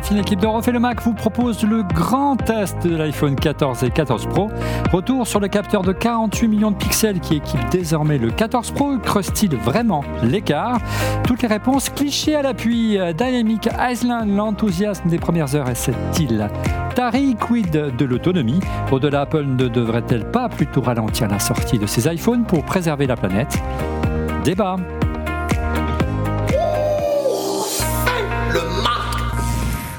la fine équipe de Refait le Mac vous propose le grand test de l'iPhone 14 et 14 Pro. Retour sur le capteur de 48 millions de pixels qui équipe désormais le 14 Pro. Creuse-t-il vraiment l'écart? Toutes les réponses clichés à l'appui. Dynamic Island, l'enthousiasme des premières heures est-il Tari quid de l'autonomie? Au-delà, Apple ne devrait-elle pas plutôt ralentir la sortie de ses iPhones pour préserver la planète? Débat.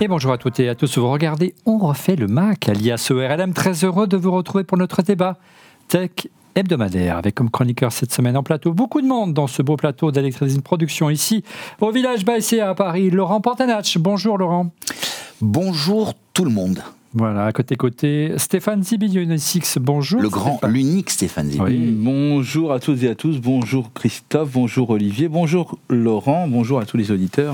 Et bonjour à toutes et à tous, vous regardez On refait le Mac, alias ORLM, très heureux de vous retrouver pour notre débat tech hebdomadaire, avec comme chroniqueur cette semaine en plateau beaucoup de monde dans ce beau plateau d'Electricity Production ici au village Baissé à Paris. Laurent Pantanach, bonjour Laurent. Bonjour tout le monde. Voilà, à côté côté, Stéphane Zibi, bonjour. Le grand, l'unique Stéphane Zibi. Bonjour à toutes et à tous, bonjour Christophe, bonjour Olivier, bonjour Laurent, bonjour à tous les auditeurs.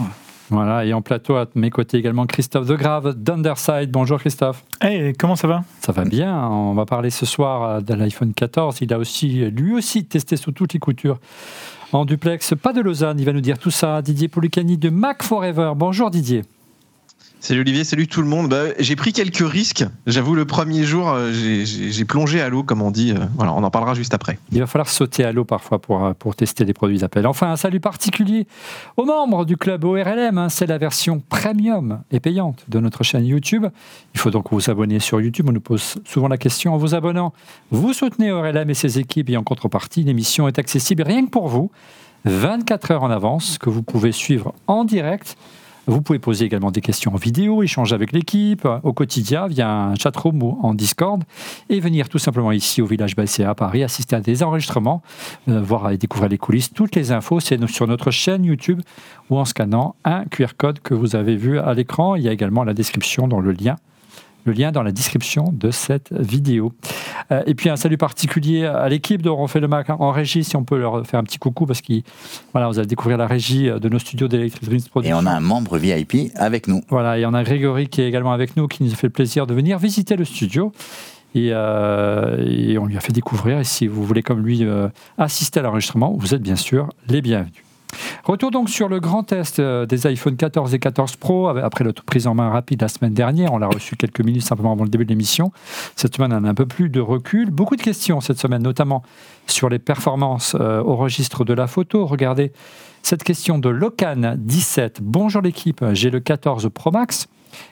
Voilà, et en plateau à mes côtés également Christophe Degrave d'Underside. Bonjour Christophe. Hey, comment ça va? Ça va bien. On va parler ce soir euh, de l'iPhone 14. Il a aussi, lui aussi, testé sous toutes les coutures en duplex. Pas de Lausanne, il va nous dire tout ça. Didier Poulicani de Mac Forever. Bonjour Didier. Salut Olivier, salut tout le monde. Bah, j'ai pris quelques risques. J'avoue, le premier jour, euh, j'ai plongé à l'eau, comme on dit. Euh, voilà, on en parlera juste après. Il va falloir sauter à l'eau parfois pour, euh, pour tester les produits d'Apple. Enfin, un salut particulier aux membres du club ORLM. Hein. C'est la version premium et payante de notre chaîne YouTube. Il faut donc vous abonner sur YouTube. On nous pose souvent la question en vous abonnant. Vous soutenez ORLM et ses équipes et en contrepartie, l'émission est accessible rien que pour vous, 24 heures en avance, que vous pouvez suivre en direct vous pouvez poser également des questions en vidéo, échanger avec l'équipe au quotidien via un chatroom ou en Discord et venir tout simplement ici au village Bassé à Paris assister à des enregistrements, euh, voir et découvrir les coulisses. Toutes les infos, c'est sur notre chaîne YouTube ou en scannant un QR code que vous avez vu à l'écran. Il y a également la description dans le lien le lien dans la description de cette vidéo. Euh, et puis un salut particulier à l'équipe de On fait le Mac en régie, si on peut leur faire un petit coucou, parce que voilà, vous allez découvrir la régie de nos studios d'Electric Production. Et on a un membre VIP avec nous. Voilà, et on a Grégory qui est également avec nous, qui nous a fait le plaisir de venir visiter le studio. Et, euh, on lui a fait découvrir. Et si vous voulez, comme lui, euh, assister à l'enregistrement, vous êtes bien sûr les bienvenus. Retour donc sur le grand test euh, des iPhone 14 et 14 Pro, après notre prise en main rapide la semaine dernière. On l'a reçu quelques minutes simplement avant le début de l'émission. Cette semaine, on a un peu plus de recul. Beaucoup de questions cette semaine, notamment sur les performances euh, au registre de la photo. Regardez cette question de Locan17. Bonjour l'équipe, j'ai le 14 Pro Max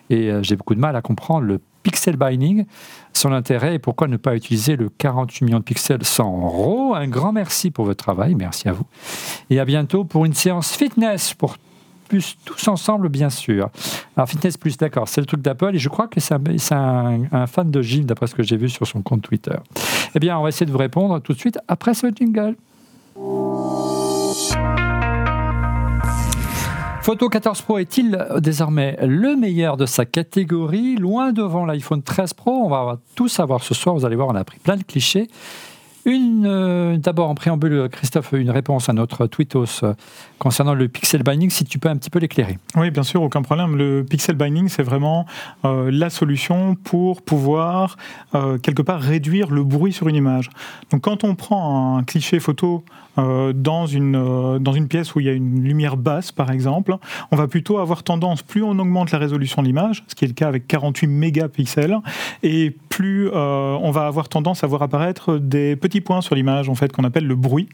et euh, j'ai beaucoup de mal à comprendre le pixel binding, son intérêt et pourquoi ne pas utiliser le 48 millions de pixels sans RAW. Un grand merci pour votre travail, merci à vous. Et à bientôt pour une séance fitness pour tous ensemble, bien sûr. Alors, Fitness Plus, d'accord, c'est le truc d'Apple et je crois que c'est un, un, fan de Gilles, d'après ce que j'ai vu sur son compte Twitter. Eh bien, on va essayer de vous répondre tout de suite après ce jingle. Photo 14 Pro est-il désormais le meilleur de sa catégorie, loin devant l'iPhone 13 Pro On va tout savoir ce soir, vous allez voir, on a pris plein de clichés. Une, euh, d'abord en préambule, Christophe, une réponse à notre tweetos euh, concernant le pixel binding, si tu peux un petit peu l'éclairer. Oui, bien sûr, aucun problème. Le pixel binding, c'est vraiment euh, la solution pour pouvoir quelque part réduire le bruit sur une image. Donc quand on prend un cliché photo euh, dans, une, euh, dans une pièce où il y a une lumière basse, par exemple, on va plutôt avoir tendance, plus on augmente la résolution de l'image, ce qui est le cas avec 48 mégapixels, et plus euh, on va avoir tendance à voir apparaître des petits points sur l'image, en fait, qu'on appelle le bruit.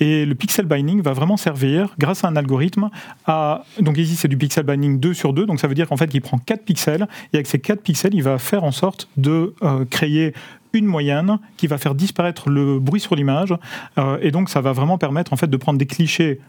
Et le pixel binding va vraiment servir, grâce à un algorithme, à... Donc ici, c'est du pixel binding 2 sur 2, donc ça veut dire qu'en fait, il prend 4 pixels, et avec ces 4 pixels, il va faire en sorte de créer une moyenne qui va faire disparaître le bruit sur l'image. Euh, et donc, ça va vraiment permettre en fait de prendre des clichés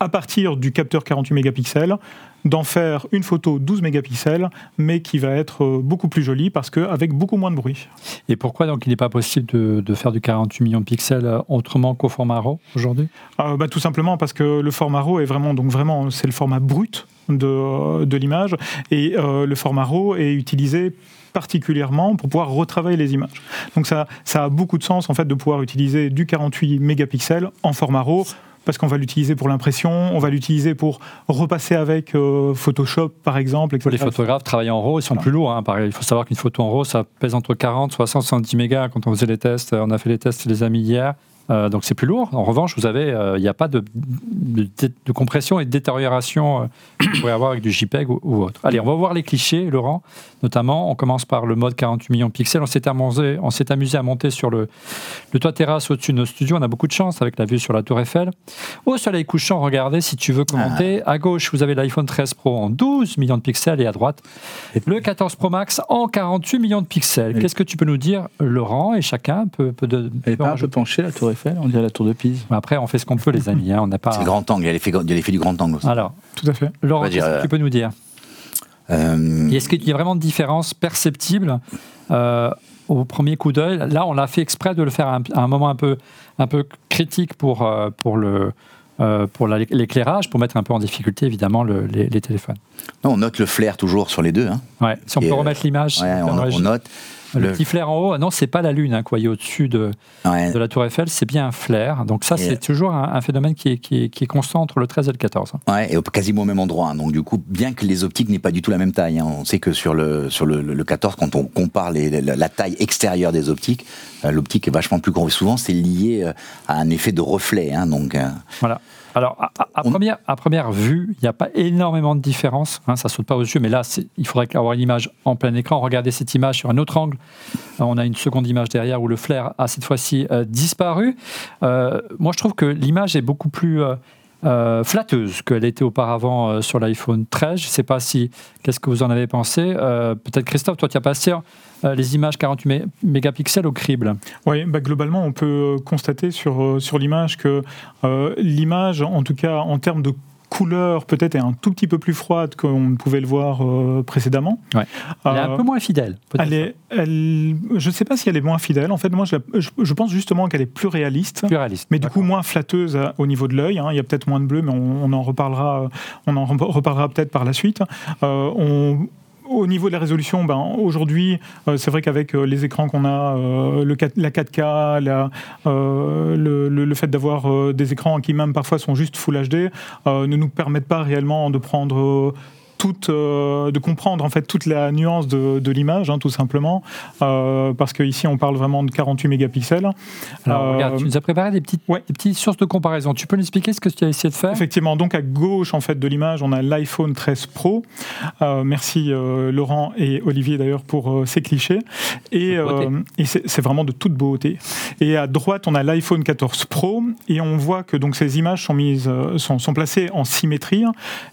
à partir du capteur 48 mégapixels, d'en faire une photo 12 mégapixels, mais qui va être euh, beaucoup plus jolie parce qu'avec beaucoup moins de bruit. Et pourquoi donc il n'est pas possible de, faire du 48 millions de pixels euh, autrement qu'au format RAW aujourd'hui? Bah, Tout simplement parce que le format RAW est vraiment, donc vraiment, c'est le format brut de, de l'image et le format RAW est utilisé particulièrement pour pouvoir retravailler les images. Donc ça, ça a beaucoup de sens en fait de pouvoir utiliser du 48 mégapixels en format RAW parce qu'on va l'utiliser pour l'impression, on va l'utiliser pour repasser avec euh, Photoshop par exemple. Les photographes travailler en RAW, ils sont plus lourds. Hein. il faut savoir qu'une photo en RAW, ça pèse entre 40, 60, 70 mégas. Quand on faisait les tests, on a fait les tests, les amis hier. Euh, donc c'est plus lourd. En revanche, vous avez, il n'y a pas de, de, de compression et de détérioration euh, que vous avoir avec du JPEG ou, ou autre. Allez, on va voir les clichés, Laurent. Notamment, on commence par le mode 48 millions de pixels. On s'est amusé, on s'est amusé à monter sur le, le toit terrasse au-dessus de nos studios. On a beaucoup de chance avec la vue sur la Tour Eiffel. Au soleil couchant, regardez si tu veux commenter. À gauche, vous avez l'iPhone 13 Pro en 12 millions de pixels et à droite, le 14 Pro Max en 48 millions de pixels. Qu'est-ce que tu peux nous dire, Laurent Et chacun peut, peut, de, peut pas un rajouter. peu penchée, la Tour Eiffel On dirait la Tour de Pise. Après, on fait ce qu'on peut, les amis. hein. On n'a pas. C'est le grand angle, il y a l'effet il y a l'effet du grand angle aussi. Alors, Tout à fait. Laurent, qu'est-ce que tu peux nous dire? Euh, Est-ce qu'il y a vraiment de différence perceptible euh, au premier coup d'œil? Là, on l'a fait exprès de le faire à un, à un moment un peu, un peu critique pour, euh, pour le. euh, pour la- l'éclairage, pour mettre un peu en difficulté évidemment le- les, les téléphones. non, on note le flair toujours sur les deux. hein. Ouais. Si on Et, peut euh, remettre l'image, Ouais, on, note. Le, petit flair en haut. Non, c'est pas la lune hein, qu'on voyait au-dessus de, ouais, de la Tour Eiffel, c'est bien un flair. Donc ça, c'est euh, toujours un, un phénomène qui est, qui, est, qui est constant entre le 13 et le 14. hein. Ouais, et quasiment au même endroit. hein. Donc du coup, bien que les optiques n'aient pas du tout la même taille, hein, on sait que sur le sur le, le 14, quand on compare les- la, la taille extérieure des optiques, euh, l'optique est vachement plus grande. Souvent, c'est lié euh, à un effet de reflet. hein, donc Voilà. Alors, à, à- à On- première, à première vue, il n'y a pas énormément de différence. Hein, ça saute pas aux yeux, mais là, il faudrait avoir une image en plein écran. Regardez cette image sur un autre angle. Euh, on a une seconde image derrière où le flair a cette fois-ci euh, disparu. Euh, moi, je trouve que l'image est beaucoup plus euh, flatteuse qu'elle était auparavant euh, sur l'iPhone 13. Je ne sais pas si. Qu'est-ce que vous en avez pensé Euh, Peut-être Christophe, toi, tu as passé les images 48 mé- mégapixels au crible. Oui, bah, globalement, on peut constater sur, euh, sur l'image que euh, l'image, en tout cas en termes de couleur, peut-être est un tout petit peu plus froide qu'on ne pouvait le voir euh, précédemment. Ouais. Elle est un Euh, peu moins fidèle. Elle est, elle, je ne sais pas si elle est moins fidèle. En fait, moi, je, la- je- je pense justement qu'elle est plus réaliste. plus réaliste. Mais du coup, moins flatteuse euh, au niveau de l'œil. hein. Il y a peut-être moins de bleu, mais on, on en reparlera, euh, on en rep- reparlera peut-être par la suite. Euh, on- au niveau de la résolution, ben, aujourd'hui, euh, c'est vrai qu'avec euh, les écrans qu'on a, euh, le 4 la 4K, la, euh, le, fait d'avoir des écrans qui même parfois sont juste Full HD, ne nous permettent pas réellement de prendre toute, euh, de comprendre en fait toute la nuance de, de l'image, hein, tout simplement, euh, parce qu'ici on parle vraiment de 48 mégapixels. Alors, Euh, regarde, tu nous as préparé des petites, ouais. des petites sources de comparaison. Tu peux nous expliquer ce que tu as essayé de faire? Effectivement, donc à gauche en fait de l'image, on a l'iPhone 13 Pro. Euh, merci euh, Laurent et Olivier d'ailleurs pour ces clichés. Et, et c'est vraiment de toute beauté. Et à droite, on a l'iPhone 14 Pro et on voit que donc ces images sont mises, sont, sont placées en symétrie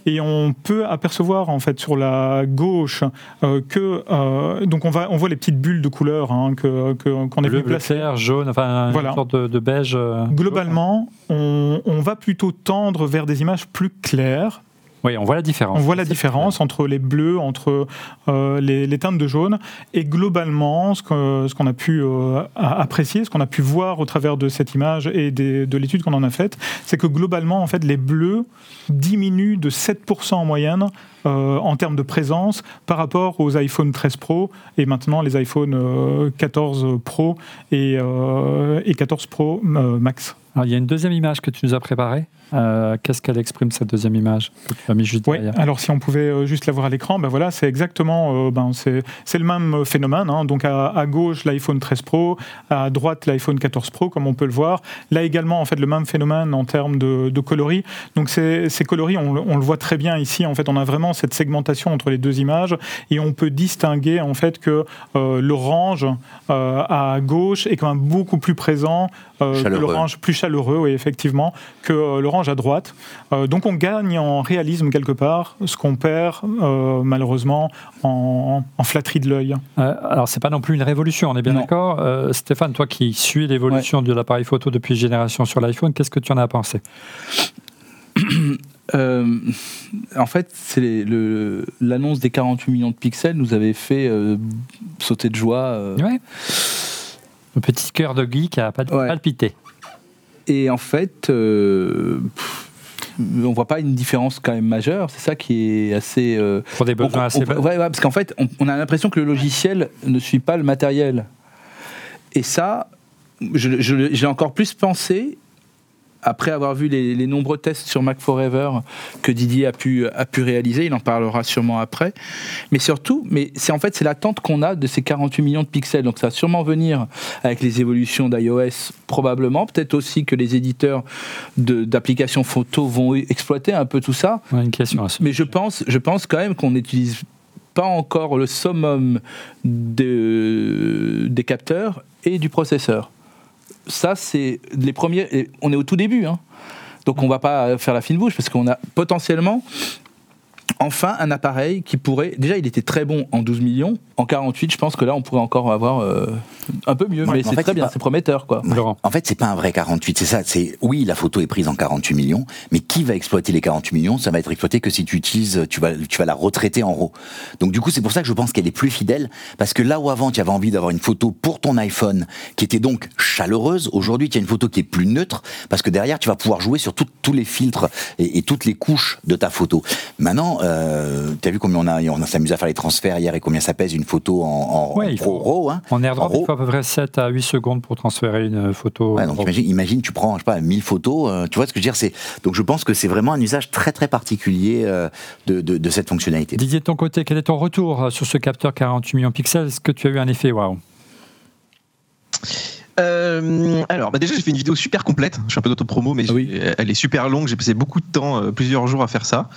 et on peut apercevoir en fait sur la gauche euh, que euh, donc on va on voit les petites bulles de couleur hein, que qu'on a Bleu, vu bleu clair, jaune, enfin Voilà. une sorte de, de beige. euh, Globalement, on, on va plutôt tendre vers des images plus claires Oui, on voit la différence. On voit la différence entre les bleus, entre euh, les, les teintes de jaune. Et globalement, ce qu'on a pu euh, apprécier, ce qu'on a pu voir au travers de cette image et des- de l'étude qu'on en a faite, c'est que globalement, en fait, les bleus diminuent de 7% en moyenne euh, en termes de présence par rapport aux iPhone 13 Pro et maintenant les iPhone euh, 14 Pro et, euh, et 14 Pro Max. Alors, il y a une deuxième image que tu nous as préparée. Euh, Qu'est-ce qu'elle exprime, cette deuxième image que tu as mis juste Oui, derrière? alors si on pouvait euh, juste la voir à l'écran, ben voilà, c'est exactement, euh, ben c'est c'est le même phénomène. hein. Donc à, à gauche l'iPhone 13 Pro, à droite l'iPhone 14 Pro, comme on peut le voir. Là également, en fait, le même phénomène en termes de, de coloris. Donc ces, ces coloris, on, le- on le voit très bien ici. En fait, on a vraiment cette segmentation entre les deux images et on peut distinguer en fait que euh, l'orange euh, à gauche est quand même beaucoup plus présent euh, que l'orange plus chaleureux, oui, effectivement, que euh, à droite. Euh, donc on gagne en réalisme quelque part, ce qu'on perd euh, malheureusement en, en flatterie de l'œil. Euh, alors, c'est pas non plus une révolution, on est bien d'accord. Euh, Stéphane, toi qui suis l'évolution de l'appareil photo depuis génération sur l'iPhone, qu'est-ce que tu en as pensé? Euh, en fait, c'est l'annonce des 48 millions de pixels nous avait fait euh, sauter de joie. euh. Ouais. Le petit cœur de geek a Ouais. Et en fait, euh, pff, on voit pas une différence quand même majeure. C'est ça qui est assez. euh, Pour des besoins assez bas. ouais, ouais, parce qu'en fait, on, on a l'impression que le logiciel ne suit pas le matériel. Et ça, j'ai encore plus pensé après avoir vu les, les nombreux tests sur Mac Forever que Didier a pu, a pu réaliser, il en parlera sûrement après. Mais surtout, mais c'est en fait c'est l'attente qu'on a de ces 48 millions de pixels. Donc ça va sûrement venir avec les évolutions d'iOS probablement. Peut-être aussi que les éditeurs d'applications photo vont exploiter un peu tout ça. Une question à ce Mais je pense, je pense quand même qu'on n'utilise pas encore le summum de- des capteurs et du processeur. Ça, c'est les premiers. On est au tout début, hein. donc on va pas faire la fine bouche parce qu'on a potentiellement enfin un appareil qui pourrait. Déjà, il était très bon en 12 millions. En 48, je pense que là, on pourrait encore avoir euh, un peu mieux. Ouais, mais c'est très bien, pas- c'est prometteur, quoi. Laurent. En fait, c'est pas un vrai 48, c'est ça. C'est oui, la photo est prise en 48 millions, mais qui va exploiter les 48 millions? Ça va être exploité que si tu utilises, tu vas, tu vas la retraiter en RAW. Donc du coup, c'est pour ça que je pense qu'elle est plus fidèle, parce que là où avant tu avais envie d'avoir une photo pour ton iPhone qui était donc chaleureuse, aujourd'hui tu as une photo qui est plus neutre, parce que derrière tu vas pouvoir jouer sur tout- tous les filtres et, et toutes les couches de ta photo. Maintenant, euh, tu as vu combien on a, on a s'amusé à faire les transferts hier et combien ça pèse une photo en, en, Ouais, en il Pro faut- RAW. Hein? En airdrop, En RAW. Faut à peu près 7 à 8 secondes pour transférer une photo. Ouais, donc imagine, imagine, tu prends, je sais pas, 1000 photos, euh, tu vois ce que je veux dire Donc je pense que c'est vraiment un usage très très particulier euh, de, de, de cette fonctionnalité. Didier, de ton côté, quel est ton retour euh, sur ce capteur 48 millions de pixels? Est-ce que tu as eu un effet? Waouh Euh, alors, bah déjà, j'ai fait une vidéo super complète. Je suis un peu d'auto-promo, mais Ah oui. elle est super longue. J'ai passé beaucoup de temps, euh, plusieurs jours à faire ça.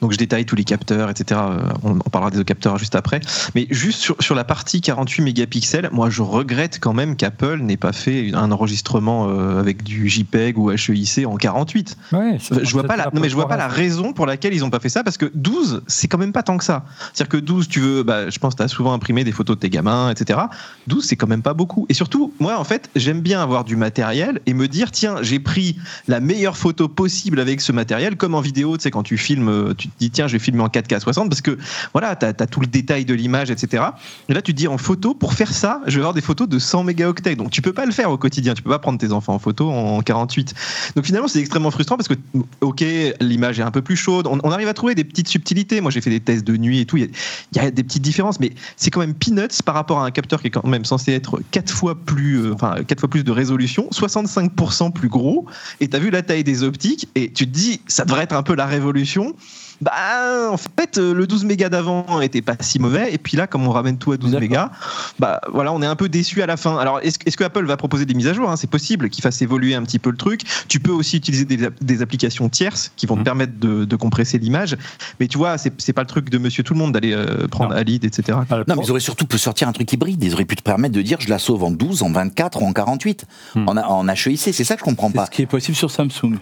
Donc, je détaille tous les capteurs, etc. Euh, On, on parlera des capteurs juste après. Mais juste sur, sur la partie 48 mégapixels, moi, je regrette quand même qu'Apple n'ait pas fait un enregistrement euh, avec du JPEG ou HEIC en 48. Ouais, ça Je vois pas la, non mais je vois pas la raison pour laquelle ils ont pas fait ça parce que 12 c'est quand même pas tant que ça. C'est-à-dire que 12 tu veux, bah, je pense tu as souvent imprimé des photos de tes gamins, etc. 12 c'est quand même pas beaucoup. Et surtout moi en fait j'aime bien avoir du matériel et me dire tiens j'ai pris la meilleure photo possible avec ce matériel comme en vidéo tu sais quand tu filmes tu te dis tiens je vais filmer en 4K 60 parce que voilà t'as as tout le détail de l'image etc. Et là tu te dis en photo pour faire ça je vais avoir des photos de 100 mégaoctets donc tu peux pas le faire au quotidien tu peux pas prendre tes enfants en photo en 48 donc finalement, c'est extrêmement frustrant parce que, ok, l'image est un peu plus chaude. On, arrive à trouver des petites subtilités. Moi, j'ai fait des tests de nuit et tout. Il y a, des petites différences, mais c'est quand même peanuts par rapport à un capteur qui est quand même censé être quatre fois plus, euh, quatre fois plus de résolution, 65% plus gros. Et t'as vu la taille des optiques et tu te dis, ça devrait être un peu la révolution. Bah, en fait, euh, le 12 mégas d'avant était pas si mauvais. Et puis là, comme on ramène tout à 12 D'accord. mégas, bah voilà, on est un peu déçu à la fin. Alors, est-ce que Apple va proposer des mises à jour hein C'est possible qu'il fasse évoluer un petit peu le truc. Tu peux aussi utiliser des, des applications tierces qui vont te Mhm. permettre de, de compresser l'image. Mais tu vois, c'est pas le truc de Monsieur Tout le Monde d'aller euh, prendre Non. Alid, etc. Ah, Non, mais ils auraient surtout pu sortir un truc hybride. Ils auraient pu te permettre de dire je la sauve en 12, en 24 ou en 48, Hmm. en, a- en HEIC. C'est ça que je comprends pas. ce qui est possible sur Samsung.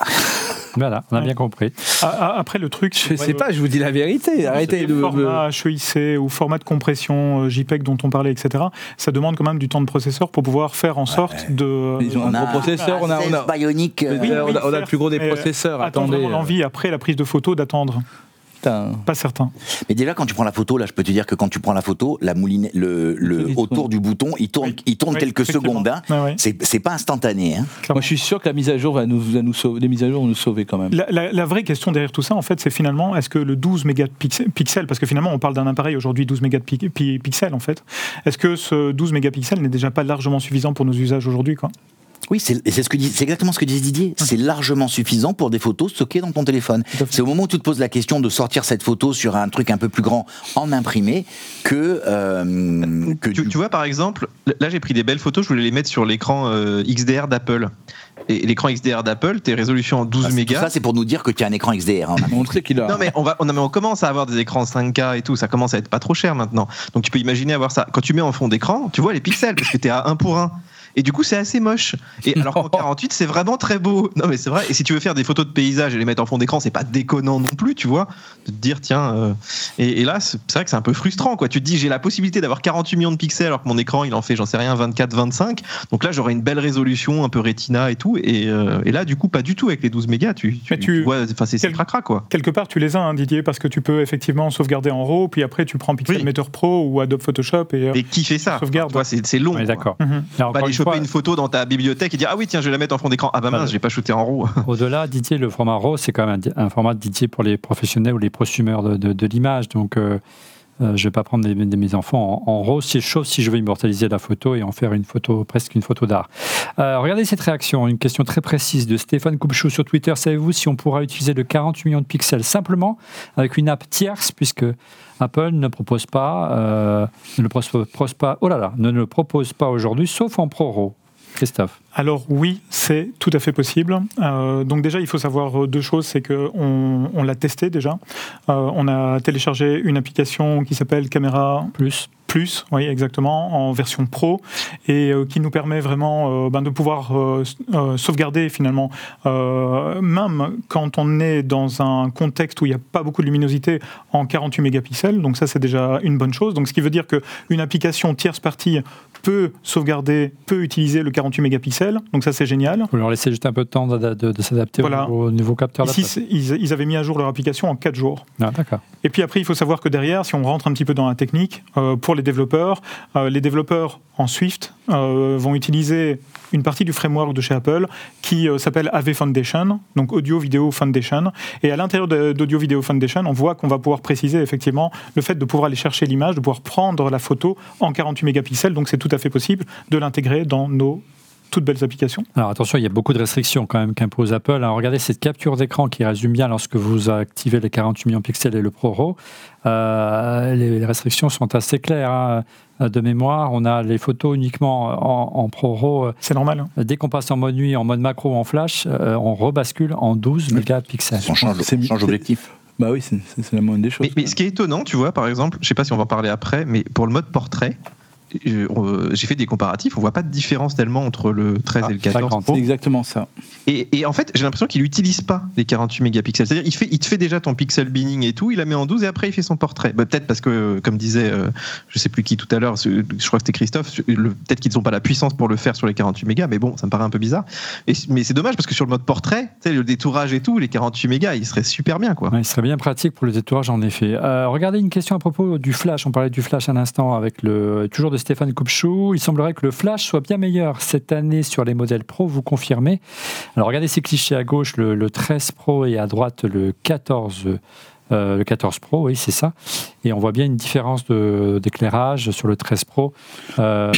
Voilà, on a bien compris. Ah, ah, Après, le truc. Je sais pas, je vous dis la vérité. Arrêtez de. formats HEIC ou format de compression euh, JPEG dont on parlait, etc. Ça demande quand même du temps de processeur pour pouvoir faire en sorte de. Ils ont un gros processeur, on a- on a- Bionic. euh, Oui, on, a, on a le plus gros des euh, processeurs. Attendez. vraiment l'envie après la prise de photo d'attendre. Pas certain. Mais déjà, quand tu prends la photo, là, je peux te dire que quand tu prends la photo, la mouline, le, le autour du bouton, il tourne, Oui. il tourne Oui, quelques secondes. Hein. Ouais. C'est c'est pas instantané. Hein. Moi, je suis sûr que la mise à jour va nous, va nous sauver. Les mises à jour vont nous sauver quand même. La, la- la vraie question derrière tout ça, en fait, c'est finalement, est-ce que le 12 mégapixels, pixels, parce que finalement, on parle d'un appareil aujourd'hui 12 mégapixels, en fait, est-ce que ce 12 mégapixels n'est déjà pas largement suffisant pour nos usages aujourd'hui quoi? Oui, c'est ce que exactement ce que disait Didier. C'est largement suffisant pour des photos stockées dans ton téléphone. C'est au moment où tu te poses la question de sortir cette photo sur un truc un peu plus grand en imprimé que euh, que Tu, du- tu vois, par exemple, là j'ai pris des belles photos, je voulais les mettre sur l'écran euh, XDR d'Apple. Et l'écran XDR d'Apple, tes résolutions en 12 Ah, mégas. ça, c'est pour nous dire que tu as un écran XDR. hein. On sait qu'il a. Non mais on va, on, non, mais on commence à avoir des écrans 5K et tout, ça commence à être pas trop cher maintenant. Donc tu peux imaginer avoir ça. Quand tu mets en fond d'écran, tu vois les pixels parce que t'es à 1 pour 1. Et du coup, c'est assez moche. Et alors qu'en 48, c'est vraiment très beau. Non, mais c'est vrai. Et si tu veux faire des photos de paysages et les mettre en fond d'écran, c'est pas déconnant non plus, tu vois. De te dire, tiens. euh, Et, et là, c'est vrai que c'est un peu frustrant, quoi. Tu te dis, j'ai la possibilité d'avoir 48 millions de pixels alors que mon écran, il en fait, j'en sais rien, 24, 25. Donc là, j'aurais une belle résolution, un peu rétina et tout. Et, euh, et là, du coup, pas du tout avec les 12 mégas. Tu, tu, Mais tu- tu vois, enfin, c'est Quel- cracra, quoi. Quelque part, tu les as, hein, Didier, parce que tu peux effectivement sauvegarder en RAW, puis après, tu prends Pixelmator Pro ou Adobe Photoshop et. euh, Et qui fait ça? Sauvegarde. Tu vois, c'est long. On est quoi. d'accord. Pas aller une choper une photo dans ta bibliothèque et dire ah oui tiens je vais la mettre en fond d'écran. Ah bah mince j'ai pas shooté en RAW Au-delà, Didier, le format RAW, c'est quand même un, un format dédié pour les professionnels ou les prosumeurs de, de- de l'image. Donc, euh, Euh, je vais pas prendre des, des- mes enfants en, en rose, c'est chaud si je veux immortaliser la photo et en faire une photo, presque une photo d'art. Euh, regardez cette réaction, une question très précise de Stéphane Coupchou sur Twitter. Savez-vous si on pourra utiliser le 48 millions de pixels simplement avec une app tierce, puisque Apple ne propose pas, euh, ne propose pas, oh là là, ne le propose pas aujourd'hui, sauf en ProRAW. Christophe. Alors oui, c'est tout à fait possible. Euh, donc déjà, il faut savoir euh, deux choses. C'est que on, on l'a testé déjà. Euh, on a téléchargé une application qui s'appelle Camera Plus. Plus, oui exactement, en version pro, et euh, qui nous permet vraiment ben, de pouvoir sauvegarder finalement, même quand on est dans un contexte où il n'y a pas beaucoup de luminosité, en 48 mégapixels. Donc ça, c'est déjà une bonne chose. Donc ce qui veut dire qu'une application tierce partie peut sauvegarder, peut utiliser le 48 mégapixels. Donc ça, c'est génial. Vous leur laissez juste un peu de temps de, de- de s'adapter Voilà. au, au nouveau capteur Ici, ils, ils avaient mis à jour leur application en 4 jours. Ah, D'accord. Et puis après, il faut savoir que derrière, si on rentre un petit peu dans la technique, euh, pour les développeurs, euh, les développeurs en Swift euh, vont utiliser une partie du framework de chez Apple qui s'appelle AV Foundation, donc Audio Video Foundation. Et à l'intérieur d'Audio Video Foundation, on voit qu'on va pouvoir préciser effectivement le fait de pouvoir aller chercher l'image, de pouvoir prendre la photo en 48 mégapixels. Donc c'est tout à fait possible de l'intégrer dans nos toutes belles applications. Alors attention, il y a beaucoup de restrictions quand même qu'impose Apple. Alors, regardez cette capture d'écran qui résume bien lorsque vous activez les 48 millions de pixels et le ProRAW. Euh, les, les restrictions sont assez claires. hein. De mémoire, on a les photos uniquement en, en ProRAW. C'est normal. hein. Dès qu'on passe en mode nuit, en mode macro ou en flash, euh, on rebascule en 12 mégapixels. On change, C'est- on change d'objectif. Bah oui, c'est la moindre des choses. Mais, mais ce qui est étonnant, tu vois, par exemple, je sais pas si on va en parler après, mais pour le mode portrait, j'ai fait des comparatifs, on voit pas de différence tellement entre le 13 et le 14 50. Pro. C'est exactement ça. Et, et en fait, j'ai l'impression qu'il n'utilise pas les 48 mégapixels. C'est-à-dire, il, fait, il te fait déjà ton pixel binning et tout, il la met en 12 et après il fait son portrait. Bah, peut-être parce que, euh, comme disait, euh, je sais plus qui tout à l'heure, je crois que c'était Christophe, le- peut-être qu'ils n'ont pas la puissance pour le faire sur les 48 mégas, mais bon, ça me paraît un peu bizarre. Et, mais c'est dommage parce que sur le mode portrait, tu sais, le détourage et tout, les 48 mégas, il serait super bien, quoi. Ouais, il serait bien pratique pour le détourage, en effet. Euh, regardez une question à propos du flash. On parlait du flash un instant avec le toujours de Stéphane Coupchou. Il semblerait que le flash soit bien meilleur cette année sur les modèles Pro. Vous confirmez Alors regardez ces clichés à gauche, le, le 13 Pro et à droite le 14. euh, le 14 Pro, oui, c'est ça. Et on voit bien une différence d'éclairage sur le 13 Pro, euh,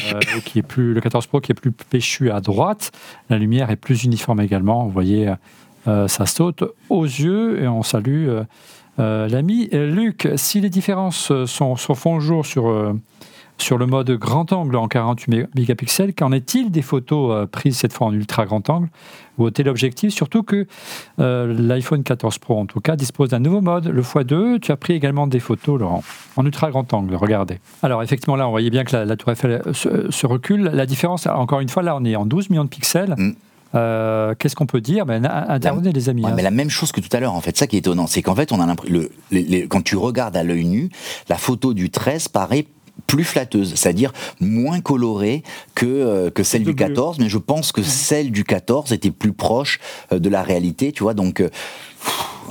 qui est plus, le 14 Pro qui est plus péchu à droite. La lumière est plus uniforme également. Vous voyez, euh, ça saute aux yeux et on salue euh, euh, l'ami Euh, Luc. Si les différences euh, sont, sont font jour sur, euh, sur le mode grand angle en 48 mé- mégapixels, qu'en est-il des photos euh, prises cette fois en ultra grand angle? Ou au téléobjectif Surtout que euh, l'iPhone 14 Pro, en tout cas, dispose d'un nouveau mode, le x2. Tu as pris également des photos, Laurent, en ultra grand angle. Regardez. Alors, effectivement, là, on voyait bien que la, la Tour Eiffel euh, se, se recule. La différence, encore une fois, là, on est en 12 millions de pixels. Mm. Euh, Qu'est-ce qu'on peut dire? Ben, Intervenez, les amis. Ouais, hein. mais la même chose que tout à l'heure, en fait. Ça qui est étonnant, c'est qu'en fait, on a l'impression, le- les- les- quand tu regardes à l'œil nu, la photo du 13 paraît plus flatteuse, c'est-à-dire moins colorée que, euh, que celle du bleu. 14, mais je pense que celle du 14 était plus proche euh, de la réalité, tu vois, donc... euh,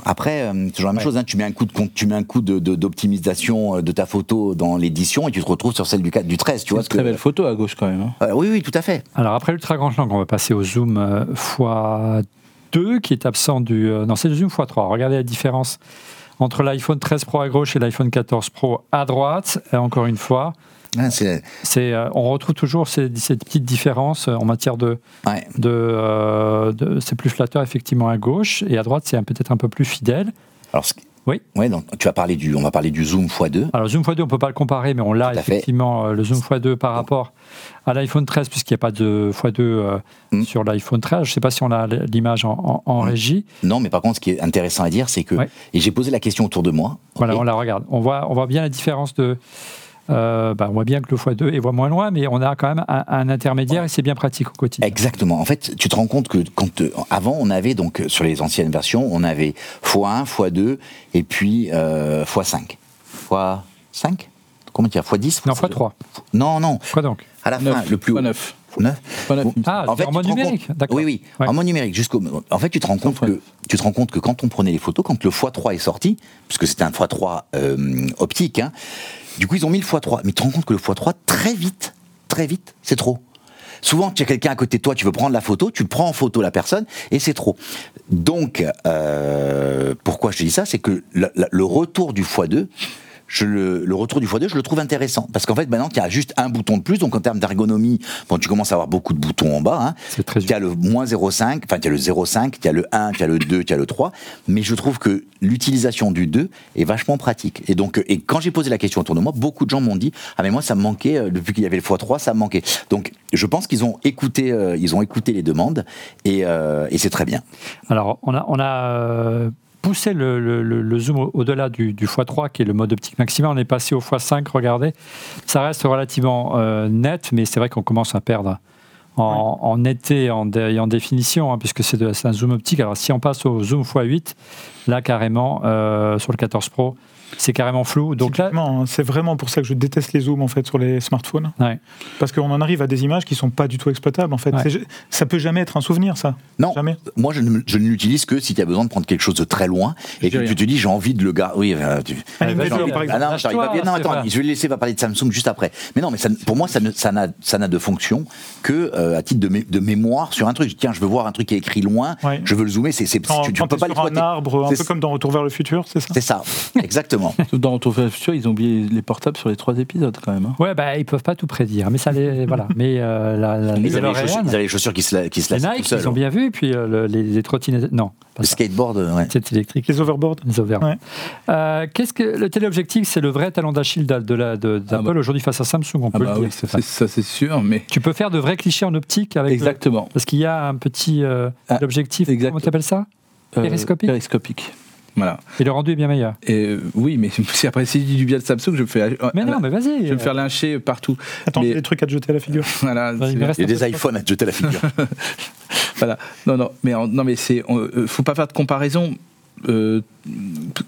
après, c'est toujours la même chose. hein, tu mets un coup de tu mets un coup de de- d'optimisation de, ta photo dans l'édition et tu te retrouves sur celle du 4, du 13. Tu C'est vois une ce très que belle photo à gauche quand même. hein. Euh, Oui, oui, tout à fait. Alors après l'ultra grand angle, on va passer au zoom euh, x2 qui est absent du. non, c'est le zoom x3. Regardez la différence entre l'iPhone 13 Pro à gauche et l'iPhone 14 Pro à droite. Et encore une fois, Ah, c'est- c'est, euh, on retrouve toujours ces, ces petites différences euh, en matière de. ouais. de, euh, de- c'est plus flatteur effectivement à gauche et à droite c'est un- peut-être un peu plus fidèle. Alors, ce- Oui. Ouais, donc, tu vas parler du, on va parler du zoom x2. Alors zoom x2 on peut pas le comparer mais on l'a fait. effectivement euh, le zoom x2 par rapport à l'iPhone 13 puisqu'il n'y a pas de x2 euh, Mm. sur l'iPhone 13. Je ne sais pas si on a l'image en, en- en Mm. régie. Non, mais par contre, ce qui est intéressant à dire, c'est que, Ouais. et j'ai posé la question autour de moi. Voilà, on la regarde. On voit, on voit bien la différence de. Euh, bah, on voit bien que le x2 est voit moins loin, mais on a quand même un, un intermédiaire et c'est bien pratique au quotidien. Exactement. En fait, tu te rends compte que quand euh, avant on avait donc sur les anciennes versions, on avait x1, x2 et puis euh, x5. x5 Comment tu as x10 Non, x3. Non, non. Quoi donc? À la fin, Neuf, le plus haut. pas neuf. 9 Pas neuf, il me semble. Ah, En fait, en tu mode numérique, d'accord. Oui, oui, Ouais. en mode numérique. Jusqu'au. En fait, tu te rends compte que tu te rends compte que quand on prenait les photos, quand le x3 est sorti, puisque c'était un x3 euh, optique, hein, du coup ils ont mis le x3. Mais tu te rends compte que le x3 très vite, très vite, c'est trop. Souvent, tu as quelqu'un à côté de toi, tu veux prendre la photo, tu prends en photo la personne et c'est trop. Donc, euh, pourquoi je te dis ça C'est que le, le- le retour du x2 je le, le retour du x2, je le trouve intéressant. Parce qu'en fait, maintenant, il y a juste un bouton de plus. Donc, en termes d'ergonomie, bon, tu commences à avoir beaucoup de boutons en bas. Hein. C'est très Il y a le moins 0,5, enfin, il y a le 0,5, il y a le 1, il y a le 2, il y a le 3. Mais je trouve que l'utilisation du 2 est vachement pratique. Et donc, euh, et quand j'ai posé la question autour de moi, beaucoup de gens m'ont dit Ah, mais moi, ça me manquait, euh, depuis qu'il y avait le x3, ça me manquait. Donc, je pense qu'ils ont écouté, euh, ils ont écouté les demandes et, euh, et c'est très bien. Alors, on a, on a poussé le, le- le- le zoom au- au-delà du, du x3, qui est le mode optique maximal. On est passé au x5, regardez. Ça reste relativement euh, net, mais c'est vrai qu'on commence à perdre en, en netteté et en, et en définition, hein, puisque c'est un zoom optique. Alors, si on passe au zoom x8, là, carrément, euh, sur le 14 Pro, c'est carrément flou. Donc là, hein, c'est vraiment pour ça que je déteste les zooms en fait sur les smartphones, Ouais. parce qu'on en arrive à des images qui sont pas du tout exploitables. En fait, Ouais. Ça peut jamais être un souvenir, ça. Non, Jamais. moi je ne, je ne l'utilise que si tu as besoin de prendre quelque chose de très loin et que tu te dis j'ai envie de le garder. Oui, euh, tu- Allez, Ah non, j'arrive pas. Lâche-toi, Non, c'est attends, vrai. je vais le laisser va parler de Samsung juste après. Mais non, mais ça, pour moi, ça n'a ça n'a de fonction que euh, à titre de, mé- de mémoire sur un truc. Tiens, je veux voir un truc qui est écrit loin, Ouais. je veux le zoomer. C'est, tu, peux pas sur un l'exploiter. arbre, un C'est- peu comme dans Retour vers le futur, c'est ça? C'est ça, exactement. Dans Retour vers le futur, ils ont oublié les portables sur les trois épisodes quand même. hein. Ouais, bah, ils peuvent pas tout prédire, mais ça les voilà. Mais euh, la, la, Ils avaient, chaussures, ils avaient les chaussures qui se, la- qui se les Nike, tout seuls. ils ont bien vu, et puis euh, le- les, les trottinettes, non, Le ça. skateboard, ouais. C'est électrique. Les overboards. Les overboards. Ouais. Euh, qu'est-ce que le téléobjectif C'est le vrai talon d'Achille de, de la- de- d'Apple Ah bah. aujourd'hui face à Samsung, on Ah peut bah le oui, dire. ça, c'est- ça, c'est sûr, mais Tu peux faire de vrais clichés en optique avec. le- exactement. parce qu'il y a un petit euh, Ah, l'objectif. exact. Comment t'appelles ça? Euh, Périscopique? Périscopique. Voilà. Et le rendu est bien meilleur. Et euh, oui, mais si après si je dis du bien de Samsung, je me fais, euh, Mais non, mais vas-y. je vais me faire lyncher partout. Attends, Mais- des trucs à te jeter à la figure. Voilà. Il y a des iPhones à te jeter à la figure. Voilà. Non, non, mais non, mais c'est, euh, faut pas faire de comparaison euh,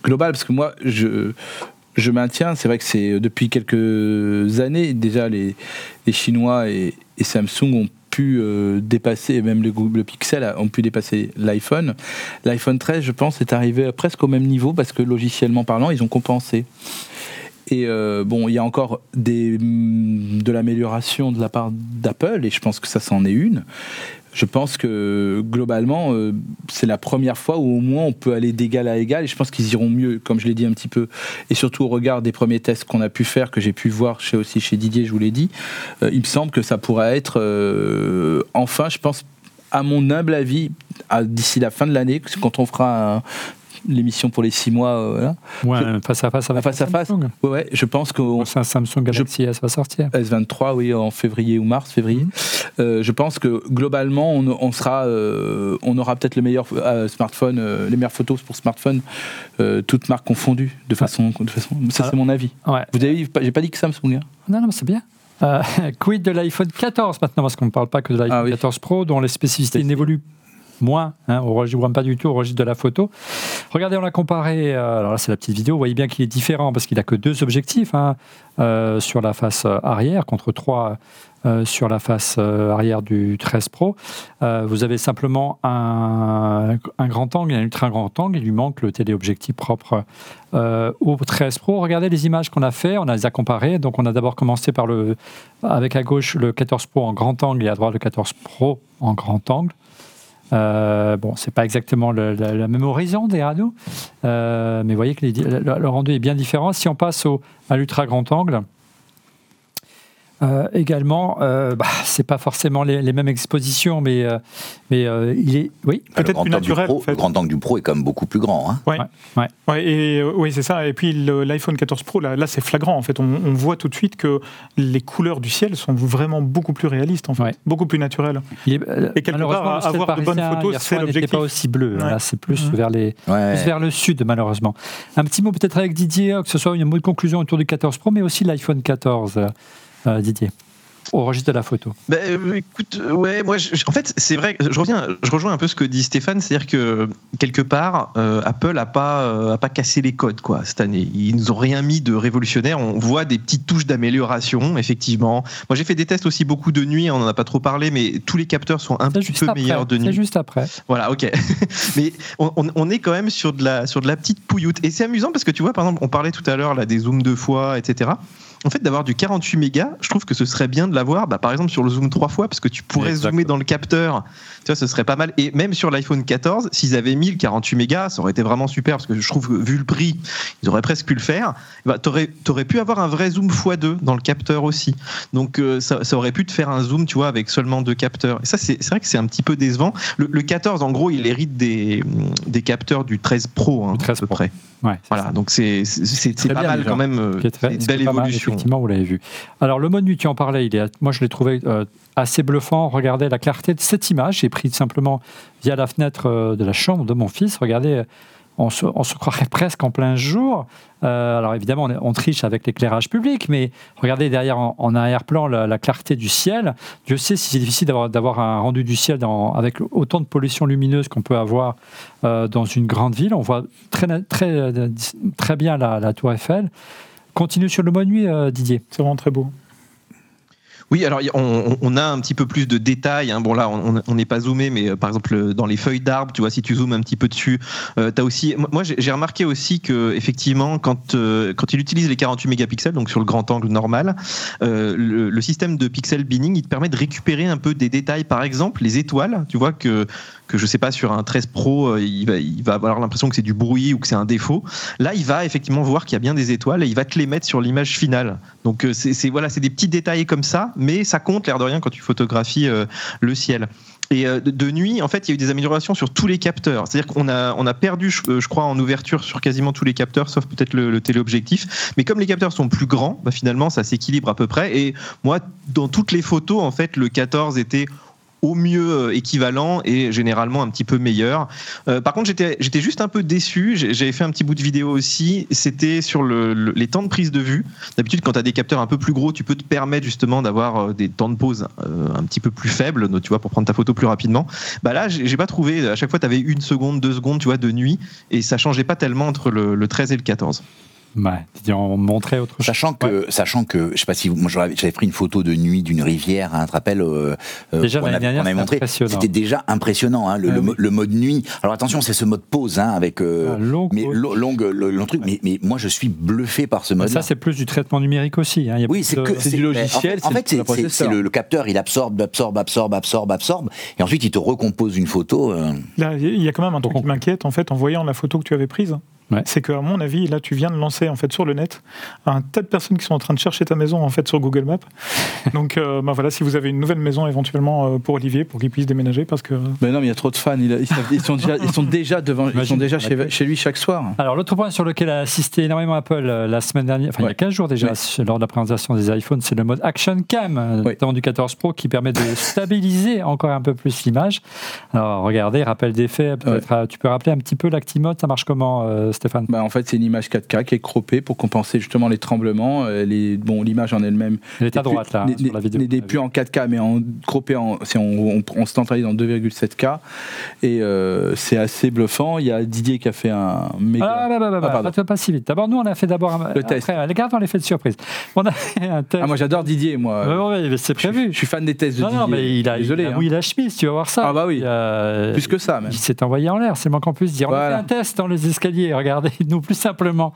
globale parce que moi, je, je maintiens. C'est vrai que c'est euh, depuis quelques années déjà les, les Chinois et, et Samsung ont pu euh, dépasser, même le Google Pixel ont pu dépasser l'iPhone. L'iPhone 13, je pense, est arrivé presque au même niveau parce que logiciellement parlant, ils ont compensé. Et euh, bon, il y a encore des, mm, de l'amélioration de la part d'Apple, et je pense que ça, c'en est une. Je pense que globalement, euh, c'est la première fois où au moins on peut aller d'égal à égal, et je pense qu'ils iront mieux, comme je l'ai dit un petit peu, et surtout au regard des premiers tests qu'on a pu faire, que j'ai pu voir chez, aussi chez Didier, je vous l'ai dit, euh, il me semble que ça pourrait être, euh, enfin, je pense, à mon humble avis, d'ici la fin de l'année, quand on fera un- l'émission pour les six mois, euh, voilà. Ouais, face à face avec Face à face. Samsung. ouais, ouais, je pense C'est un Samsung Galaxy S va sortir. S23, oui, en février ou mars, février. Euh, je pense que globalement, on, on sera, euh, on aura peut-être le meilleur euh, smartphone, les meilleures photos pour smartphone, toutes marques confondues, de façon, de façon. Ça, c'est mon avis. Ouais. Vous avez, j'ai pas dit que Samsung. Hein. Non, non, mais c'est bien. Quid de l'iPhone 14 maintenant, parce qu'on ne parle pas que de l'iPhone Ah oui. 14 Pro, dont les spécificités n'évoluent moins, hein, au registre, pas du tout au registre de la photo. Regardez, on l'a comparé, euh, alors là c'est la petite vidéo, vous voyez bien qu'il est différent parce qu'il n'a que deux objectifs hein, euh, sur la face euh, arrière contre trois sur la face arrière du 13 Pro. Vous avez simplement un, un grand angle un ultra grand angle, il lui manque le téléobjectif propre au 13 Pro. Regardez les images qu'on a fait, on a les a comparées. Donc on a d'abord commencé par le, avec à gauche le 14 Pro en grand angle et à droite le 14 Pro en grand angle. Euh, bon, c'est pas exactement le, la, même horizon des radios, euh, mais vous voyez que le rendu est bien différent. Si on passe au, à l'ultra grand angle, euh, également, euh, bah, c'est pas forcément les, les mêmes expositions, mais, euh, mais euh, il est, oui, Peut-être grand plus naturel, Pro- en fait. Le grand angle du Pro est quand même beaucoup plus grand. Hein. Ouais. Ouais. Ouais, et, euh, oui, c'est ça. Et puis l'iPhone 14 Pro, là, là c'est flagrant. En fait, on, on voit tout de suite que les couleurs du ciel sont vraiment beaucoup plus réalistes, en fait, Ouais. beaucoup plus naturelles. est- euh, Et quelque malheureusement, part, avoir de bonnes photos, c'est l'objectif. pas aussi bleu. Ouais. Là, c'est plus Mhm. vers les, plus vers le sud, malheureusement. Un petit mot peut-être avec Didier, euh, que ce soit une mot de conclusion autour du 14 Pro, mais aussi l'iPhone 14, euh, euh, Didier, au registre de la photo. Bah, euh, écoute, euh, ouais, moi, je- en fait, c'est vrai. Je reviens, je rejoins un peu ce que dit Stéphane, c'est-à-dire que quelque part, euh, Apple a pas, euh, a pas cassé les codes quoi cette année. Ils nous ont rien mis de révolutionnaire. On voit des petites touches d'amélioration, effectivement. Moi, j'ai fait des tests aussi beaucoup de nuit. On en a pas trop parlé, mais tous les capteurs sont un C'est petit peu après. meilleurs de C'est nuit. juste après. Voilà, ok. Mais on, est quand même sur de la, sur de la petite pouilloute. Et c'est amusant parce que tu vois, par exemple, on parlait tout à l'heure là des zooms deux fois, etc. en fait, d'avoir du 48 mégas, je trouve que ce serait bien de l'avoir, bah, par exemple, sur le zoom trois fois, parce que tu pourrais zoomer dans le capteur. Tu vois, ce serait pas mal. Et même sur l'iPhone 14, s'ils avaient mis le 48 mégas, ça aurait été vraiment super, parce que je trouve que vu le prix, ils auraient presque pu le faire. Bah, t'aurais, t'aurais pu avoir un vrai zoom x2 dans le capteur aussi. Donc, euh, ça, ça aurait pu te faire un zoom, tu vois, avec seulement deux capteurs. Et ça, c'est, vrai que c'est un petit peu décevant. Le, le 14, en gros, il hérite des, des capteurs du 13 Pro, hein, Du 13 à peu Pro. près. Ouais, Voilà, ça. donc c'est, pas mal déjà. quand même. une belle évolution. Effectivement, vous l'avez vu. Alors, le mode tu en parlais, moi je l'ai trouvé euh, assez bluffant. Regardez la clarté de cette image. J'ai pris simplement via la fenêtre euh, de la chambre de mon fils. Regardez, on se, croirait presque en plein jour. Euh, alors évidemment, on, triche avec l'éclairage public, mais regardez derrière en, arrière-plan la, la clarté du ciel. Dieu sait si c'est difficile d'avoir, un rendu du ciel avec autant de pollution lumineuse qu'on peut avoir dans une grande ville. On voit très, très, très bien la tour Eiffel. Continue sur le mode nuit, euh, Didier. C'est vraiment très beau. Oui, alors on, on a un petit peu plus de détails. hein. Bon là, on n'est pas zoomé, mais euh, par exemple dans les feuilles d'arbres, tu vois, si tu zoomes un petit peu dessus, euh, t'as aussi. moi- j'ai j'ai remarqué aussi que effectivement, quand euh, quand il utilise les 48 mégapixels, donc sur le grand angle normal, euh, le, le système de pixel binning, il te permet de récupérer un peu des détails. Par exemple, les étoiles. Tu vois que que je sais pas sur un 13 Pro, euh, il va avoir l'impression que c'est du bruit ou que c'est un défaut. Là, il va effectivement voir qu'il y a bien des étoiles et il va te les mettre sur l'image finale. Donc euh, c'est voilà, c'est des petits détails comme ça, mais ça compte l'air de rien quand tu photographies euh, le ciel. Et de, nuit, en fait, il y a eu des améliorations sur tous les capteurs. C'est-à-dire qu'on a, perdu, je, crois, en ouverture sur quasiment tous les capteurs, sauf peut-être le, le téléobjectif. Mais comme les capteurs sont plus grands, bah, finalement, ça s'équilibre à peu près. Et moi, dans toutes les photos, en fait, le 14 était au mieux euh, équivalent et généralement un petit peu meilleur. Euh, par contre, j'étais juste un peu déçu. J'avais fait un petit bout de vidéo aussi. C'était sur le- le- les temps de prise de vue. D'habitude, quand tu as des capteurs un peu plus gros, tu peux te permettre justement d'avoir euh, des temps de pause un petit peu plus faibles, tu vois, pour prendre ta photo plus rapidement. Bah là, j'ai j'ai pas trouvé. À chaque fois, tu avais une seconde, deux secondes, tu vois, de nuit, et ça changeait pas tellement entre le, le 13 et le 14. Ouais, on montrait autre chose. Sachant que, sachant que, je sais pas si vous, moi j'avais pris une photo de nuit d'une rivière, hein, tu te rappelles euh, euh, Déjà, l'année dernière, c'était montré. impressionnant. C'était déjà impressionnant, hein, le, Ah le oui. mo- le mode nuit. Alors attention, c'est ce mode pause, hein, avec euh, Ah, long- mais lo- longue, le, long truc. Mais, mais moi, je suis bluffé par ce Mais mode. ça, c'est plus du traitement numérique aussi. hein. Il y a Oui, c'est de- du logiciel, En fait, en c'est fait, le c'est- capteur, il absorbe, absorbe, absorbe, absorbe, absorbe, et ensuite il te recompose une photo. euh, Là, il y a quand même un truc Donc, qui m'inquiète en fait en voyant la photo que tu avais prise. Ouais. C'est qu'à mon avis, là, tu viens de lancer en fait sur le net un tas de personnes qui sont en train de chercher ta maison en fait sur Google Maps. Donc, euh, bah, voilà, si vous avez une nouvelle maison éventuellement euh, pour Olivier, pour qu'il puisse déménager, parce que Mais non, mais il y a trop de fans. Il a- Ils, sont déjà, ils sont déjà devant, ils sont déjà chez, lui chaque soir. Alors, l'autre point sur lequel a assisté énormément Apple euh, la semaine dernière, enfin il y a Ouais. 15 jours déjà, Ouais. lors de la présentation des iPhones, c'est le mode Action Cam, euh, Ouais. notamment du 14 Pro, qui permet de stabiliser encore un peu plus l'image. Alors, regardez, rappel des faits, peut-être, euh, tu peux rappeler un petit peu l'Actimode, ça marche comment, euh, Stéphane Bah, en fait, c'est une image 4K qui est croppée pour compenser justement les tremblements. euh, Les, bon, l'image en elle-même. Elle est à n'est plus- droite, là, sur la vidéo. N'est plus en 4K, mais en croppé, en, si on, on, on se centralise en 2,7K. Et euh, c'est assez bluffant. Il y a Didier qui a fait un méga. Ah, bah, bah, bah, Ah, bah, pas, si vite. D'abord, nous, on a fait d'abord un, Le test. Après, gardons l'effet de surprise. On a fait un test. Ah, moi j'adore Didier, moi. Ouais, ouais, mais c'est Je suis- prévu. Je suis fan des tests de non, Didier. non, mais il a, Désolé. il a hein. la chemise, tu vas voir ça. Ah, bah oui. A- Plus que ça, même. Il s'est envoyé en l'air, c'est qu'on puisse dire. On a Voilà. fait un test dans les escaliers, regardez, nous plus simplement,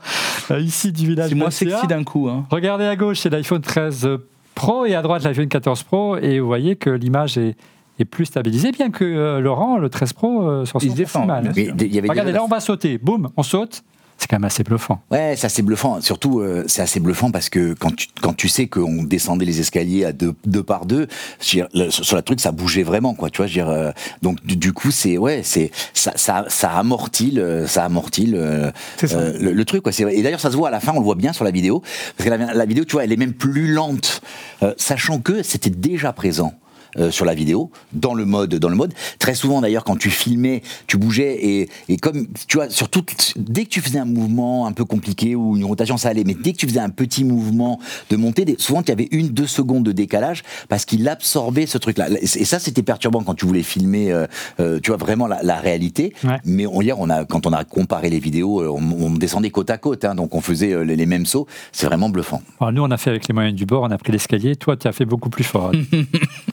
euh, ici du village. C'est moins sexy d'un coup. Hein. Regardez à gauche, c'est l'iPhone 13 Pro et à droite l'iPhone 14 Pro et vous voyez que l'image est, est plus stabilisée, bien que euh, Laurent, le 13 Pro, euh, s'en Il se sorte défend, pas si mal. il y avait Regardez, là on va sauter, boum, on saute. C'est quand même assez bluffant. Ouais, c'est assez bluffant. Surtout, euh, c'est assez bluffant parce que quand tu, quand tu sais qu'on descendait les escaliers à deux, deux par deux, je veux dire, le- sur le truc, ça bougeait vraiment, quoi. Tu vois, je veux dire, euh, donc du, du coup, c'est ouais, c'est ça, ça, ça amortit, le, ça amortit le, ça. euh, le, le truc, quoi. C'est- Et d'ailleurs, ça se voit à la fin, on le voit bien sur la vidéo, parce que la, la vidéo, tu vois, elle est même plus lente, euh, sachant que c'était déjà présent. Euh, sur la vidéo, dans le mode, dans le mode. Très souvent d'ailleurs, quand tu filmais, tu bougeais et, et comme tu vois, surtout dès que tu faisais un mouvement un peu compliqué ou une rotation, ça allait. Mais dès que tu faisais un petit mouvement de montée, souvent tu avais une, deux secondes de décalage parce qu'il absorbait ce truc-là. Et ça, c'était perturbant quand tu voulais filmer, euh, euh, tu vois vraiment la, la réalité. Ouais. Mais on, hier, on a, quand on a comparé les vidéos, on, on descendait côte à côte, hein, donc on faisait euh, les, les mêmes sauts. C'est vraiment bluffant. Alors, nous, on a fait avec les moyens du bord, on a pris l'escalier. Toi, tu as fait beaucoup plus fort.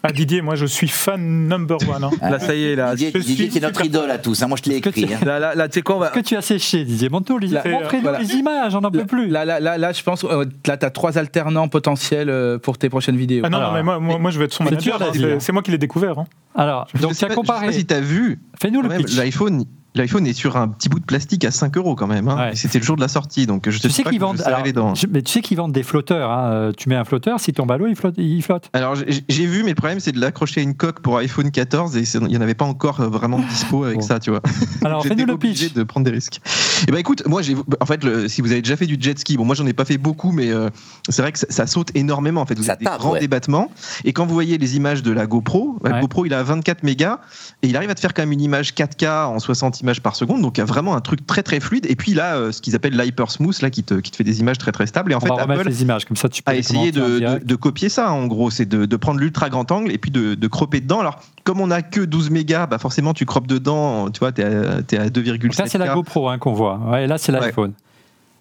Ah, Didier Didier, moi je suis fan number one. hein. Là, ça y est, là. Didier, je Didier suis qui est notre idole à tous. hein. Moi, je te l'ai écrit. hein. Là, là, là, tu sais quoi, va- Est-ce que tu as séché, Didier Là, Montrez-nous voilà. les images, on n'en peut plus. Là, là, là, là, je pense, euh, là, t'as trois alternants potentiels euh, pour tes prochaines vidéos. Ah non, Alors, non, mais moi, moi, moi, je vais être son manager. C'est moi qui l'ai découvert. hein. Alors, Je donc tu as pas- Je sais comparé. pas si t'as vu. Fais-nous le pitch. L'iPhone, l'iPhone est sur un petit bout de plastique à 5 euros quand même. hein. Ouais. C'était le jour de la sortie, donc je Tu sais sais pas qu'ils vendent. serrais alors, les dents. je- mais tu sais qu'ils vendent des flotteurs. hein. Euh, Tu mets un flotteur, si tombe à l'eau, il flotte. Il flotte. Alors j'ai vu, mais le problème c'est de l'accrocher à une coque pour iPhone 14 et c'est- il n'y en avait pas encore euh, vraiment de dispo avec Bon. ça, tu vois. Alors, fais-nous le obligé pitch. de prendre des risques. Et ben écoute, moi j'ai, en fait, le- si vous avez déjà fait du jet ski, bon moi j'en ai pas fait beaucoup, mais euh, c'est vrai que ça, ça saute énormément. En fait, vous Ça avez des tape, grands ouais. débattements. Et quand vous voyez les images de la GoPro, la Ouais. GoPro il a 24 mégas et il arrive à te faire quand même une image 4K en 60 images par seconde, donc il y a vraiment un truc très très fluide. Et puis là, euh, ce qu'ils appellent l'hyper smooth là, qui te, qui te fait des images très très stables. Et en On fait, va Apple les images, comme ça tu peux a essayé de, de, copier ça en gros, c'est de, de prendre l'ultra grand angle et puis de, de cropper dedans. Alors comme on a que 12 mégas, bah forcément tu croppes dedans, tu vois, t'es à, t'es à 2,7. Donc là, c'est la. GoPro hein, qu'on voit. Ouais, et là, c'est Ouais.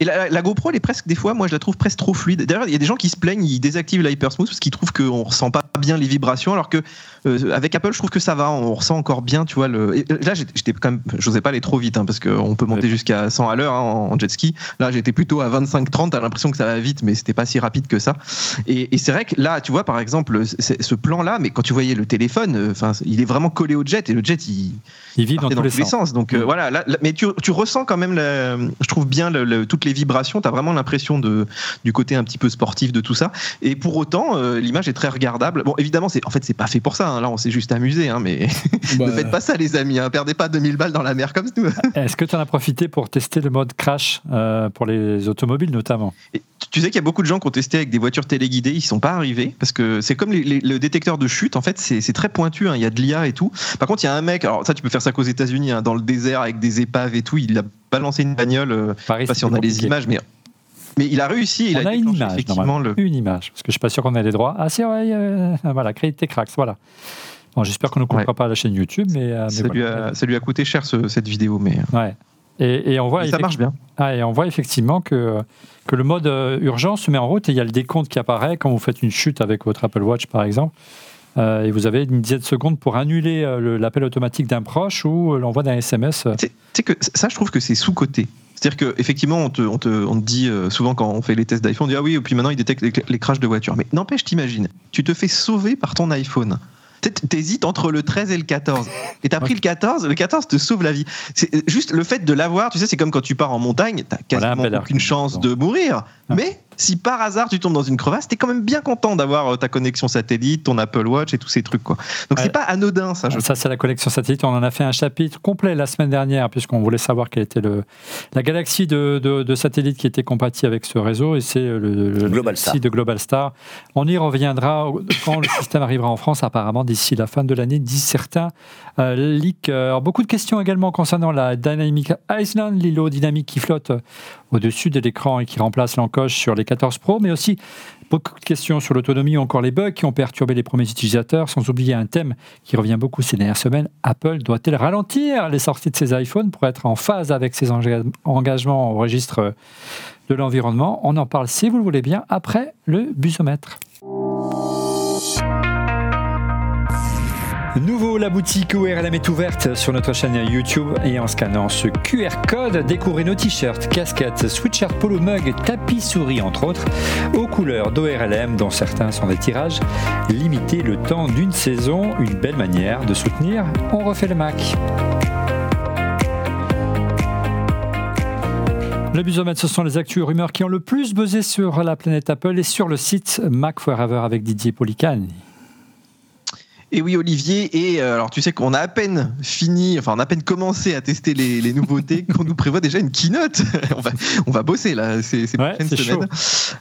Et la, la GoPro, elle est presque, des fois, moi je la trouve presque trop fluide. D'ailleurs, il y a des gens qui se plaignent, ils désactivent l'hypersmooth parce qu'ils trouvent qu'on ressent pas bien les vibrations, alors que euh, avec Apple, je trouve que ça va, on ressent encore bien, tu vois. Le... et là, j'étais quand même, j'osais pas aller trop vite, hein, parce qu'on peut monter Ouais. jusqu'à 100 à l'heure hein, en, en jet ski. Là, j'étais plutôt à 25-30, t'as l'impression que ça va vite, mais c'était pas si rapide que ça. Et, et c'est vrai que là, tu vois, par exemple, ce plan-là, mais quand tu voyais le téléphone, euh, enfin, il est vraiment collé au jet, et le jet, il, Il vit dans tous les sens. Donc euh, Mm. voilà, là- là- mais tu, tu ressens quand même, la- je trouve bien le- le- toutes les vibrations. Tu as vraiment l'impression de du côté un petit peu sportif de tout ça. Et pour autant, euh, l'image est très regardable. Bon, évidemment, c'est en fait c'est pas fait pour ça. hein. Là, on s'est juste amusé, hein, mais Bah, ne faites pas ça, les amis. Hein. Perdez pas 2000 balles dans la mer comme nous. Est-ce que tu en as profité pour tester le mode crash euh, pour les automobiles notamment? Et tu- sais qu'il y a beaucoup de gens qui ont testé avec des voitures téléguidées, ils sont pas arrivés parce que c'est comme les- les- le détecteur de chute. En fait, c'est c'est très pointu. hein. Il y a de l'IA et tout. Par contre, il y a un mec. Alors ça, tu peux faire ça qu'aux États-Unis, hein, dans le désert avec des épaves et tout. Il a balancé une bagnole. euh, Je sais pas si on a les compliqué. images, mais, mais il a réussi. Il On a une déclenché image, effectivement le. Une image, parce que je suis pas sûr qu'on ait les droits. Ah, c'est vrai, euh, voilà, Crédité Cracks, voilà. Bon, j'espère qu'on ne coupera Ouais. pas la chaîne YouTube, mais, euh, mais Ça lui, voilà. a, ça lui a coûté cher ce- cette vidéo, mais, Ouais. Et, et on voit mais ça marche bien. Ah, et on voit effectivement que, que le mode euh, urgence se met en route et il y a le décompte qui apparaît quand vous faites une chute avec votre Apple Watch, par exemple. Euh, et vous avez une dizaine de secondes pour annuler euh, l'appel automatique d'un proche ou euh, l'envoi d'un SMS. Sais que ça, je trouve que c'est sous-coté. C'est-à-dire qu'effectivement, on te, on, te, on te dit souvent quand on fait les tests d'iPhone, on dit ah oui, et puis maintenant il détecte les, les crashs de voiture. Mais n'empêche, t'imagines, tu te fais sauver par ton iPhone. T'hésites entre le 13 et le 14. Et t'as pris le 14, le 14 te sauve la vie. C'est juste le fait de l'avoir, tu sais, c'est comme quand tu pars en montagne, t'as quasiment aucune chance de mourir. Ah. Mais si par hasard tu tombes dans une crevasse, t'es quand même bien content d'avoir euh, ta connexion satellite, ton Apple Watch et tous ces trucs. Quoi. Donc Ouais. c'est pas anodin ça. Je Ça, c'est la collection satellite. On en a fait un chapitre complet la semaine dernière, puisqu'on voulait savoir quelle était le, la galaxie de, de- de satellites qui était compatible avec ce réseau, et c'est le, le Globalstar. site de Globalstar. On y reviendra quand le système arrivera en France, apparemment d'ici la fin de l'année, disent certains euh, leaks. Alors, beaucoup de questions également concernant la Dynamic Island, l'îlot dynamique qui flotte au-dessus de l'écran et qui remplace l'encoche sur les 14 Pro, mais aussi beaucoup de questions sur l'autonomie ou encore les bugs qui ont perturbé les premiers utilisateurs, sans oublier un thème qui revient beaucoup ces dernières semaines. Apple doit-elle ralentir les sorties de ses iPhones pour être en phase avec ses enga- engagements au registre de l'environnement? On en parle, si vous le voulez bien, après le busomètre. La boutique ORLM est ouverte sur notre chaîne YouTube et en scannant ce QR code, découvrez nos t-shirts, casquettes, sweatshirts, polo mug, tapis souris entre autres, aux couleurs d'ORLM dont certains sont des tirages limités le temps d'une saison, une belle manière de soutenir On refait le Mac. Le busomètre, ce sont les actus rumeurs qui ont le plus buzzé sur la planète Apple et sur le site Mac Forever avec Didier Policani. Et oui, Olivier, et euh, alors tu sais qu'on a à peine fini, enfin on a à peine commencé à tester les, les nouveautés, qu'on nous prévoit déjà une keynote. on, va, on va bosser là ces, ces Ouais, prochaines c'est semaines.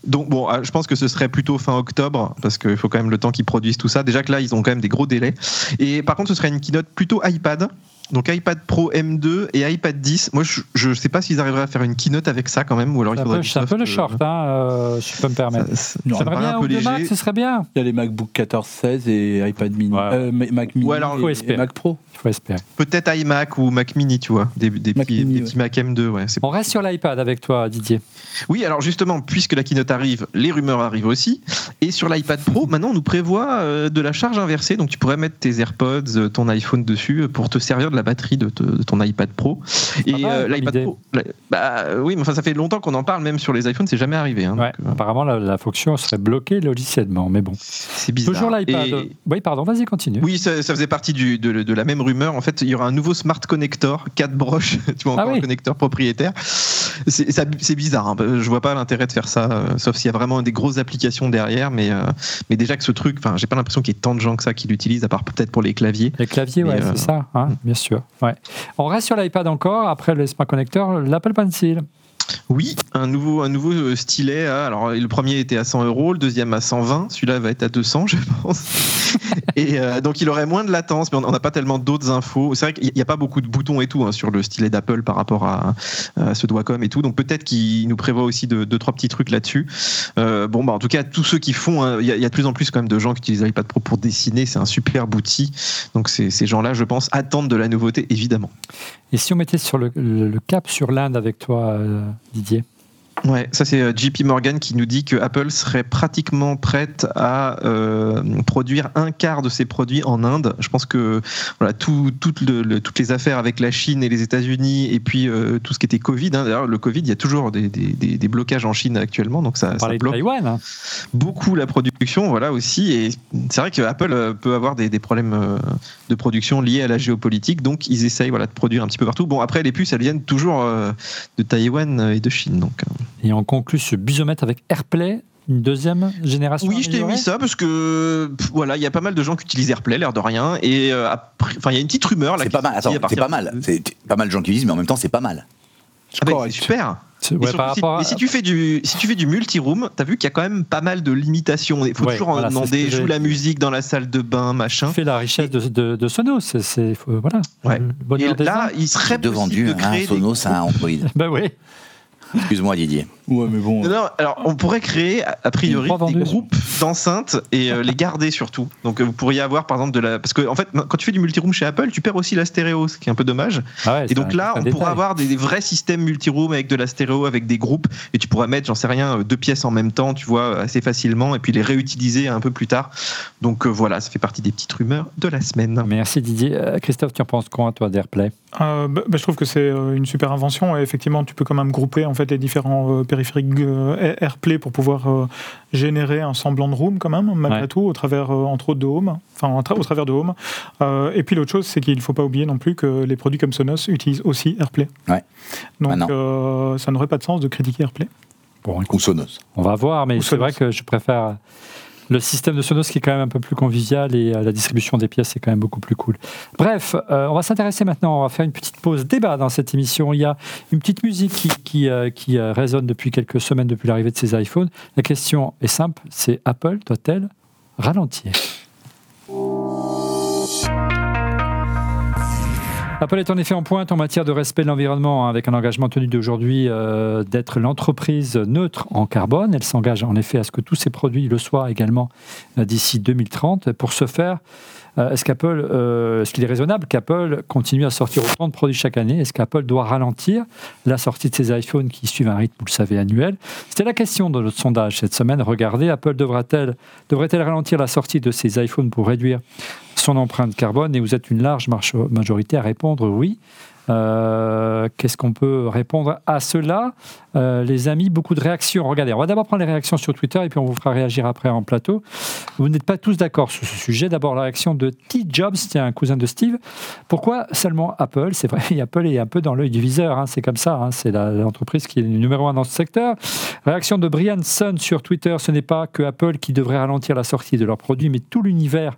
Donc bon, euh, je pense que ce serait plutôt fin octobre, parce qu'il faut quand même le temps qu'ils produisent tout ça. Déjà que là, ils ont quand même des gros délais. Et par contre, ce serait une keynote plutôt iPad. Donc iPad Pro M2 et iPad 10. Moi, je ne sais pas s'ils arriveraient à faire une keynote avec ça quand même, ou alors il C'est un faudrait c'est un peu le euh, short, hein, euh, si je peux me permettre. ça- ça- Non, ça me bien un peu léger. Mac, ce serait bien. Il y a les MacBook 14, 16 et iPad mini. Ouais. Euh, Ma- Mac mini Ou alors, et, Mac Pro. Il faut espérer. Peut-être iMac ou Mac Mini, tu vois, des, des Mac petits, Mini, des ouais. petits Mac M2. Ouais, On reste sur l'iPad avec toi, Didier. Oui, alors justement, puisque la keynote arrive, les rumeurs arrivent aussi. Et sur l'iPad Pro, maintenant, on nous prévoit euh, de la charge inversée. Donc, tu pourrais mettre tes AirPods, euh, ton iPhone dessus pour te servir de la batterie de, te- de ton iPad Pro. Et euh, l'iPad. Pro, la- bah oui, mais enfin, ça fait longtemps qu'on en parle, même sur les iPhones, c'est jamais arrivé. hein. Ouais, Donc, euh, apparemment, la, la fonction serait bloquée logiciellement, mais bon. c'est bizarre. Toujours l'iPad. Et- Oui, pardon, vas-y, continue. Oui, ça, ça faisait partie du- de, de la même rumeur. En fait, il y aura un nouveau smart connector, 4 broches, tu vois, Ah encore oui. un connecteur propriétaire. C'est bizarre. hein. Je vois pas l'intérêt de faire ça, euh, sauf s'il y a vraiment des grosses applications derrière. Mais, euh, mais déjà que ce truc, j'ai pas l'impression qu'il y ait tant de gens que ça qui l'utilisent, à part peut-être pour les claviers. Les claviers, Mais, ouais, c'est ça, hein, bien sûr. On reste sur l'iPad encore, après le Smart Connector, l'Apple Pencil. Oui, un nouveau, un nouveau euh, stylet. alors, le premier était à 100 euros, le deuxième à 120. Celui-là va être à 200, je pense. et euh, donc, il aurait moins de latence, mais on n'a pas tellement d'autres infos. C'est vrai qu'il n'y a pas beaucoup de boutons et tout hein, sur le stylet d'Apple par rapport à, ce Wacom et tout. Donc, peut-être qu'il nous prévoit aussi deux, trois petits trucs là-dessus. Euh, bon, bah, en tout cas, tous ceux qui font, hein, il y, a- de plus en plus quand même de gens qui utilisent l'iPad Pro pour dessiner. C'est un superbe outil. Donc, ces ces gens-là, je pense, attendent de la nouveauté, évidemment. Et si on mettait sur le, cap sur l'Inde avec toi, Didier Ouais, ça c'est euh, JP Morgan qui nous dit que Apple serait pratiquement prête à euh, produire un quart de ses produits en Inde. Je pense que voilà tout, tout le- le- toutes les affaires avec la Chine et les États-Unis et puis euh, tout ce qui était Covid. hein. D'ailleurs, le Covid, il y a toujours des, des- des- des blocages en Chine actuellement, donc ça, ça bloque Taïwan. hein. beaucoup la production, voilà aussi. Et c'est vrai que Apple peut avoir des, problèmes de production liés à la géopolitique, donc ils essayent voilà de produire un petit peu partout. Bon, après les puces, elles viennent toujours de Taïwan et de Chine, donc. Et on conclut ce busomètre avec AirPlay, une deuxième génération. Oui, je t'ai mis ça parce que pff, voilà, il y a pas mal de gens qui utilisent AirPlay, l'air de rien, et euh, après- enfin, il y a une petite rumeur là. C'est pas mal. Attends, c'est pas mal. C'est pas mal de gens qui disent, mais en même temps, c'est pas mal. Ah ben, Correct. c'est super. Ouais, par si, à- mais si tu fais du si tu fais du multi-room, t'as vu qu'il y a quand même pas mal de limitations. Il faut Ouais, toujours voilà, ce demander joue la musique dans la salle de bain, machin. fait la richesse de, de, de Sonos. C'est, voilà. Ouais. Et là, il serait De possible vendu, de créer des Sonos à Android. Ben oui. Excuse-moi, Didier. Ouais, mais bon. Non, alors on pourrait créer a priori des groupes d'enceintes et euh, les garder surtout. Donc euh, vous pourriez avoir par exemple de la parce que en fait quand tu fais du multiroom chez Apple, tu perds aussi la stéréo, ce qui est un peu dommage. Ah ouais, Et donc un- là, on pourra détail. avoir des, des vrais systèmes multiroom avec de la stéréo, avec des groupes, et tu pourras mettre, j'en sais rien, euh, deux pièces en même temps, tu vois, assez facilement, et puis les réutiliser un peu plus tard. Donc euh, voilà, ça fait partie des petites rumeurs de la semaine. Merci Didier. Euh, Christophe, tu en penses quoi, toi, d'AirPlay? Euh, bah, bah, je trouve que c'est une super invention et effectivement tu peux quand même grouper en fait les différents euh, périphériques euh, AirPlay pour pouvoir euh, générer un semblant de room quand même malgré Ouais. tout au travers euh, entre autres de Home, enfin au travers de Home. Euh, et puis l'autre chose c'est qu'il ne faut pas oublier non plus que les produits comme Sonos utilisent aussi AirPlay. Ouais. Donc ça n'aurait pas de sens de critiquer AirPlay. Bon, Ou Sonos. On va voir, mais c'est vrai que je préfère le système de Sonos qui est quand même un peu plus convivial et euh, la distribution des pièces est quand même beaucoup plus cool. Bref, euh, on va s'intéresser maintenant, on va faire une petite pause débat dans cette émission. Il y a une petite musique qui, qui, euh, résonne depuis quelques semaines depuis l'arrivée de ces iPhones. La question est simple, c'est Apple doit-elle ralentir? Apple est en effet en pointe en matière de respect de l'environnement, hein, avec un engagement tenu d'aujourd'hui euh, d'être l'entreprise neutre en carbone. Elle s'engage en effet à ce que tous ses produits le soient également euh, d'ici 2030. Pour ce faire, euh, est-ce qu'Apple, euh, est-ce qu'il est raisonnable qu'Apple continue à sortir autant de produits chaque année? Est-ce qu'Apple doit ralentir la sortie de ses iPhones qui suivent un rythme, vous le savez, annuel? C'était la question de notre sondage cette semaine. Regardez, Apple devra-t-elle, devrait-elle ralentir la sortie de ses iPhones pour réduire son empreinte carbone? Et vous êtes une large majorité à répondre oui. Euh, Qu'est-ce qu'on peut répondre à cela? Euh, Les amis, beaucoup de réactions. Regardez, on va d'abord prendre les réactions sur Twitter et puis on vous fera réagir après en plateau. Vous n'êtes pas tous d'accord sur ce sujet. D'abord, la réaction de T. Jobs, c'est un cousin de Steve. Pourquoi seulement Apple? C'est vrai, Apple est un peu dans l'œil du viseur. hein, c'est comme ça. hein, c'est l'entreprise qui est numéro un dans ce secteur. Réaction de Brian Sun sur Twitter. Ce n'est pas que Apple qui devrait ralentir la sortie de leurs produits, mais tout l'univers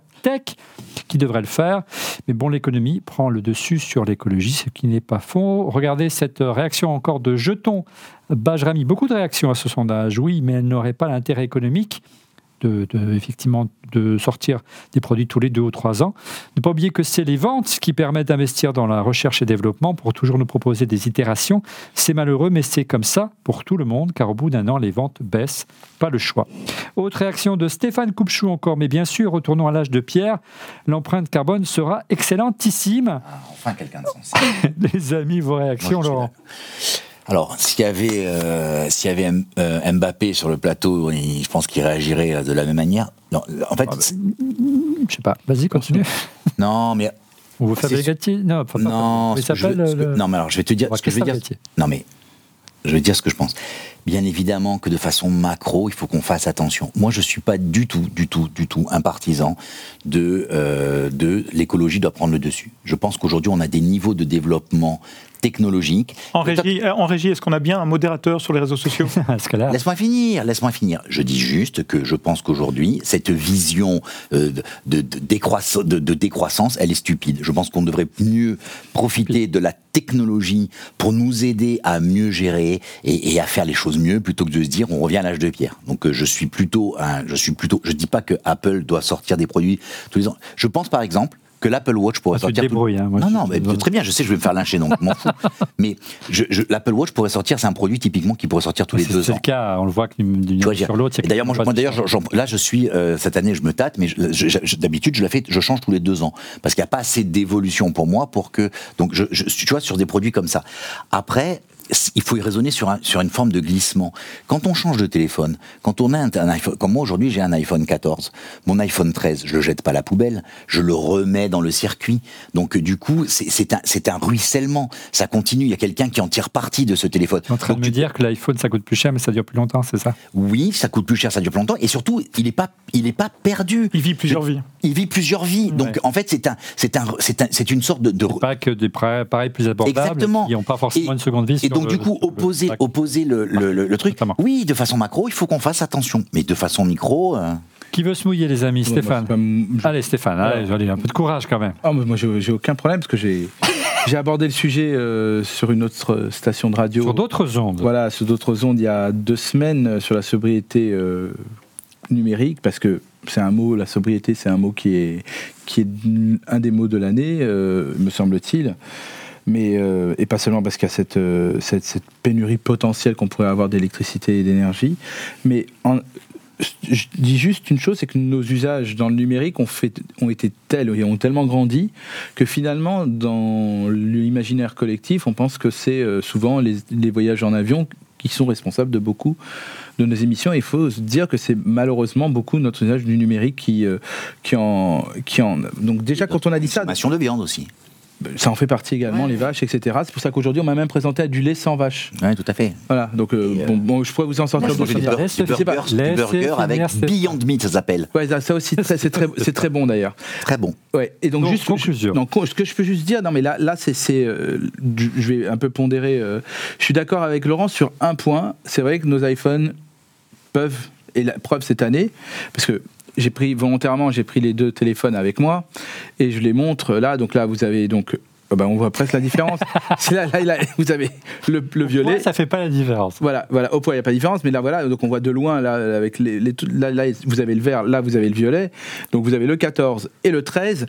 qui devrait le faire. Mais bon, l'économie prend le dessus sur l'écologie, ce qui n'est pas faux. Regardez cette réaction encore de Jeton Bajrami. Beaucoup de réactions à ce sondage. Oui, mais elle n'aurait pas l'intérêt économique de, de- effectivement de sortir des produits tous les deux ou trois ans. Ne pas oublier que c'est les ventes qui permettent d'investir dans la recherche et développement pour toujours nous proposer des itérations. C'est malheureux, mais c'est comme ça pour tout le monde, car au bout d'un an, les ventes baissent. Pas le choix. Autre réaction de Stéphane Coupchou encore, mais bien sûr, retournons à l'âge de pierre. L'empreinte carbone sera excellentissime. Ah, enfin, quelqu'un de sensé. Les amis, vos réactions, Moi, Laurent? Alors, s'il y avait, euh, s'il y avait M- euh, Mbappé sur le plateau, il- je pense qu'il réagirait euh, de la même manière. Non, en fait, Ah bah, Je sais pas. Vas-y, continue. non, mais C'est- Gatti Non, enfin, non, que je le- non, mais alors je vais te dire ce que je veux dire. Non, mais je vais dire ce que je pense. Bien évidemment que de façon macro, il faut qu'on fasse attention. Moi, je suis pas du tout, du tout, du tout un partisan de, euh, de l'écologie doit prendre le dessus. Je pense qu'aujourd'hui, on a des niveaux de développement technologique. En régie, euh, en régie est-ce qu'on a bien un modérateur sur les réseaux sociaux. Laisse-moi finir, laisse-moi finir. Je dis juste que je pense qu'aujourd'hui, cette vision euh, de, de, décroissance, de, de décroissance, elle est stupide. Je pense qu'on devrait mieux profiter de la technologie pour nous aider à mieux gérer et, et à faire les choses mieux plutôt que de se dire on revient à l'âge de pierre. Donc euh, je suis plutôt, je suis plutôt, je dis pas que Apple doit sortir des produits tous les ans. Je pense par exemple que l'Apple Watch pourrait Ah, tu te sortir. débrouilles, hein, moi, non, non, mais très bien, je sais, je vais me faire lyncher, donc je m'en fous. Mais je- je- l'Apple Watch pourrait sortir, c'est un produit typiquement qui pourrait sortir tous les C'est deux c'est ans. le cas, on le voit que d'une année sur l'autre. d'ailleurs, moi, d'ailleurs, là, je suis euh, cette année, je me tâte, mais d'habitude, je la fais, je change tous les deux ans parce qu'il n'y a pas assez d'évolution pour moi pour que. Donc, je, je- tu vois, sur des produits comme ça. Après. Il faut y raisonner sur, un- sur une forme de glissement. Quand on change de téléphone, quand on a un, un iPhone, comme moi aujourd'hui j'ai un iPhone 14, mon iPhone 13, je le jette pas à la poubelle, je le remets dans le circuit. Donc euh, du coup, c'est un, un ruissellement. Ça continue. Il y a quelqu'un qui en tire parti de ce téléphone. En train Donc, de me tu- dire que l'iPhone ça coûte plus cher, mais ça dure plus longtemps, c'est ça? Oui, ça coûte plus cher, ça dure plus longtemps, et surtout, il n'est pas, il est pas perdu. Il vit plusieurs vies. Il vit plusieurs vies. Donc, en fait, c'est un, c'est un, c'est un, c'est une sorte de. de- Pas que des pra- pareils plus abordables Exactement. qui n'ont pas forcément Et- une seconde vie. Donc, le- du coup, sur le opposer, opposer le, le, le- le truc. Notamment. Oui, de façon macro, il faut qu'on fasse attention. Mais de façon micro. euh, Qui veut se mouiller, les amis? Ouais, Stéphane pas- Allez, Stéphane, allez, allez, un peu de courage quand même. Ah, mais moi, j'ai aucun problème parce que j'ai j'ai abordé le sujet euh, sur une autre station de radio. Sur d'autres ondes. Voilà, sur d'autres ondes, il y a deux semaines, euh, sur la sobriété euh, numérique, parce que c'est un mot, la sobriété, c'est un mot qui est, qui est un des mots de l'année, euh, me semble-t-il. Mais, euh, et pas seulement parce qu'il y a cette, euh, cette, pénurie potentielle qu'on pourrait avoir d'électricité et d'énergie, mais je dis juste une chose, c'est que nos usages dans le numérique ont, été tels et ont tellement grandi que finalement, dans l'imaginaire collectif, on pense que c'est euh, souvent les, voyages en avion qui sont responsables de beaucoup de nos émissions. Il faut se dire que c'est malheureusement beaucoup notre usage du numérique qui, en. Donc déjà, quand on a dit ça, consommation de viande aussi. Ça en fait partie également, les vaches, etc. C'est pour ça qu'aujourd'hui, on m'a même présenté du lait sans vache. Oui, tout à fait. Voilà, donc euh, euh, bon, bon, je pourrais vous en sortir d'autres. Du, bur- du burger, du burger avec Beyond Meat, ça s'appelle. Ouais, ça, ça aussi, c'est très, c'est très bon d'ailleurs. Très bon. Ouais, et donc, Donc, juste conclusion. non, con- ce que je peux juste dire, non mais là, là c'est, euh, je vais un peu pondérer. euh, je suis d'accord avec Laurent sur un point. C'est vrai que nos iPhones peuvent, et la preuve cette année, parce que j'ai pris volontairement, j'ai pris les deux téléphones avec moi et je les montre là. Donc là, vous avez donc, euh, bah, on voit presque la différence. là, là, là, vous avez le, le violet. Ouais, ça fait pas la différence. Voilà, voilà. Au poids, il n'y a pas de différence, mais là, voilà. Donc, on voit de loin, là, avec les, là, vous avez le vert, là, vous avez le violet. Donc, vous avez le 14 et le 13.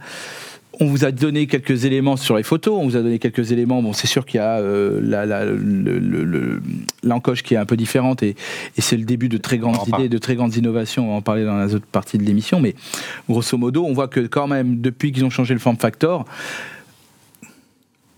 On vous a donné quelques éléments sur les photos, on vous a donné quelques éléments. Bon, c'est sûr qu'il y a euh, la- la- le- le- le- l'encoche qui est un peu différente et, et c'est le début de très grandes parle. idées, de très grandes innovations. On va en parler dans la autre partie de l'émission, mais grosso modo, on voit que quand même, depuis qu'ils ont changé le form factor,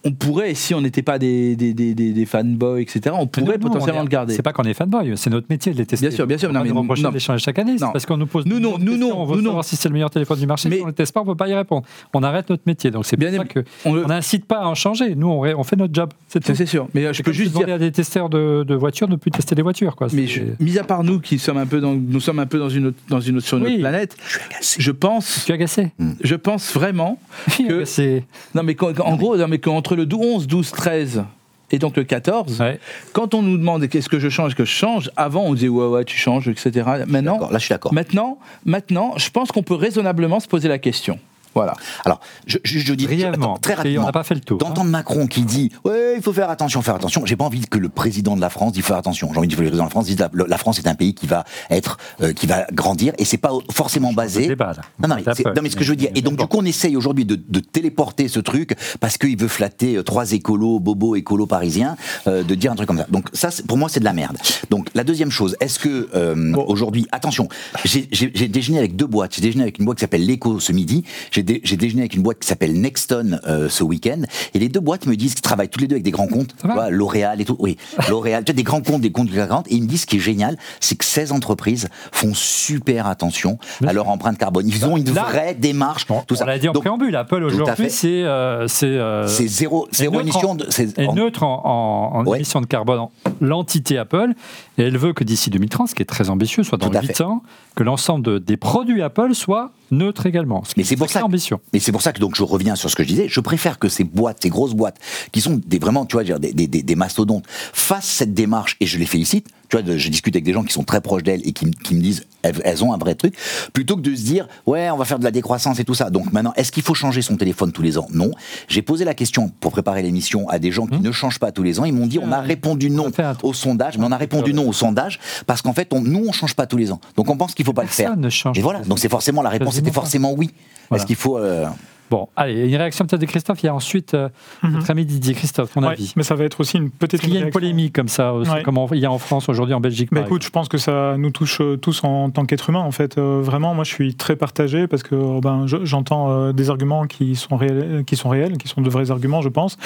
on pourrait, si on n'était pas des, des, des, des- des fanboys, etc., on pourrait Non, non, potentiellement on est- le garder. C'est pas qu'on est fanboy, c'est notre métier de les tester. Bien sûr, bien sûr, On non, va mais nous non. de les changer chaque année. C'est Non. parce qu'on nous pose Nous, non, nous, non, On veut nous, non. savoir si c'est le meilleur téléphone du marché. Mais- Si on ne le teste pas, on ne peut pas y répondre. On arrête notre métier. Donc c'est pour Bien ça aimé. que On n'incite pas à en changer. Nous, on, ré- on fait notre job. C'est. Ça, sûr. Mais euh, je peux juste demander dire. à des testeurs de, de voitures de ne plus tester les voitures. Quoi. Mais je- mis à part nous qui sommes un peu dans, nous sommes un peu dans une autre, dans une autre sur une Oui. autre planète, Je suis agacé. je pense, Tu es agacé je pense vraiment que C'est non mais en gros, non mais qu'entre le 11, 12, 13 et donc le 14, ouais. quand on nous demande qu'est-ce que je change, que je change, avant on disait ouais ouais tu changes, etc. Maintenant, D'accord, Là, je suis d'accord. maintenant, maintenant, je pense qu'on peut raisonnablement se poser la question. Voilà. Alors, je, je, je dis attends, très rapidement. on n'a pas fait le tour. hein. D'entendre Macron qui dit ouais il faut faire attention faire attention j'ai pas envie que le président de la France dise faire attention j'ai envie que le président de la France dise la, la France est un pays qui va être euh, qui va grandir et c'est pas forcément basé débat, non, non, mais, non, mais ce que je veux dire et donc du coup on essaye aujourd'hui de, de téléporter ce truc parce qu'il veut flatter euh, trois écolos bobos écolos parisiens euh, de dire un truc comme ça donc ça pour moi c'est de la merde donc la deuxième chose est-ce que euh, aujourd'hui attention j'ai déjeuné avec deux boîtes j'ai déjeuné avec une boîte qui s'appelle l'Eco ce midi j'ai dé- j'ai déjeuné avec une boîte qui s'appelle Nexton euh, ce week-end et les deux boîtes me disent qu'ils travaillent tous les deux avec des grands comptes L'Oréal et tout oui L'Oréal tu vois, des grands comptes des comptes de la grande et ils me disent ce qui est génial c'est que ces entreprises font super attention à leur empreinte carbone ils ont une Là- vraie démarche On, tout on ça l'a dit en Donc, préambule, Apple aujourd'hui, c'est euh, c'est euh, zéro, émission de. c'est- neutre en, en- en Ouais. émission de carbone, en- l'entité Apple, et elle veut que d'ici 2030, ce qui est très ambitieux, soit dans Tout à 8 fait. ans, que l'ensemble de- des produits Apple soient neutres également. Ce Mais est c'est pour ça que- ambition. Mais c'est pour ça que donc je reviens sur ce que je disais. Je préfère que ces boîtes, ces grosses boîtes, qui sont des vraiment, tu vois, des mastodontes, fassent cette démarche et je les félicite. Tu vois, de- je discute avec des gens qui sont très proches d'elles et qui, me disent elles, elles ont un vrai truc, plutôt que de se dire ouais, on va faire de la décroissance et tout ça. Donc maintenant, est-ce qu'il faut changer son téléphone tous les ans? Non. J'ai posé la question pour préparer l'émission à des gens qui ne changent pas tous les ans. Ils m'ont dit on a répondu non Mmh. au sondage, mais on a répondu non au sondage parce qu'en fait, on, nous on change pas tous les ans. Donc on pense qu'il faut pas le faire. Ne change Et voilà. Donc c'est forcément la réponse était forcément oui. Voilà. Est-ce qu'il faut euh, Bon, allez, une réaction peut-être de Christophe. Il y a ensuite euh, Mhm. notre ami Didier. Christophe, ton Ouais, avis mais ça va être aussi une petite qu'il y a une polémique comme ça, Ouais. comme il y a en France aujourd'hui, en Belgique Bah écoute, je pense que ça nous touche euh, tous en tant qu'être humain en fait. Euh, vraiment, moi je suis très partagé parce que euh, ben, je- j'entends euh, des arguments qui sont, réels, qui sont réels, qui sont de vrais arguments, je pense.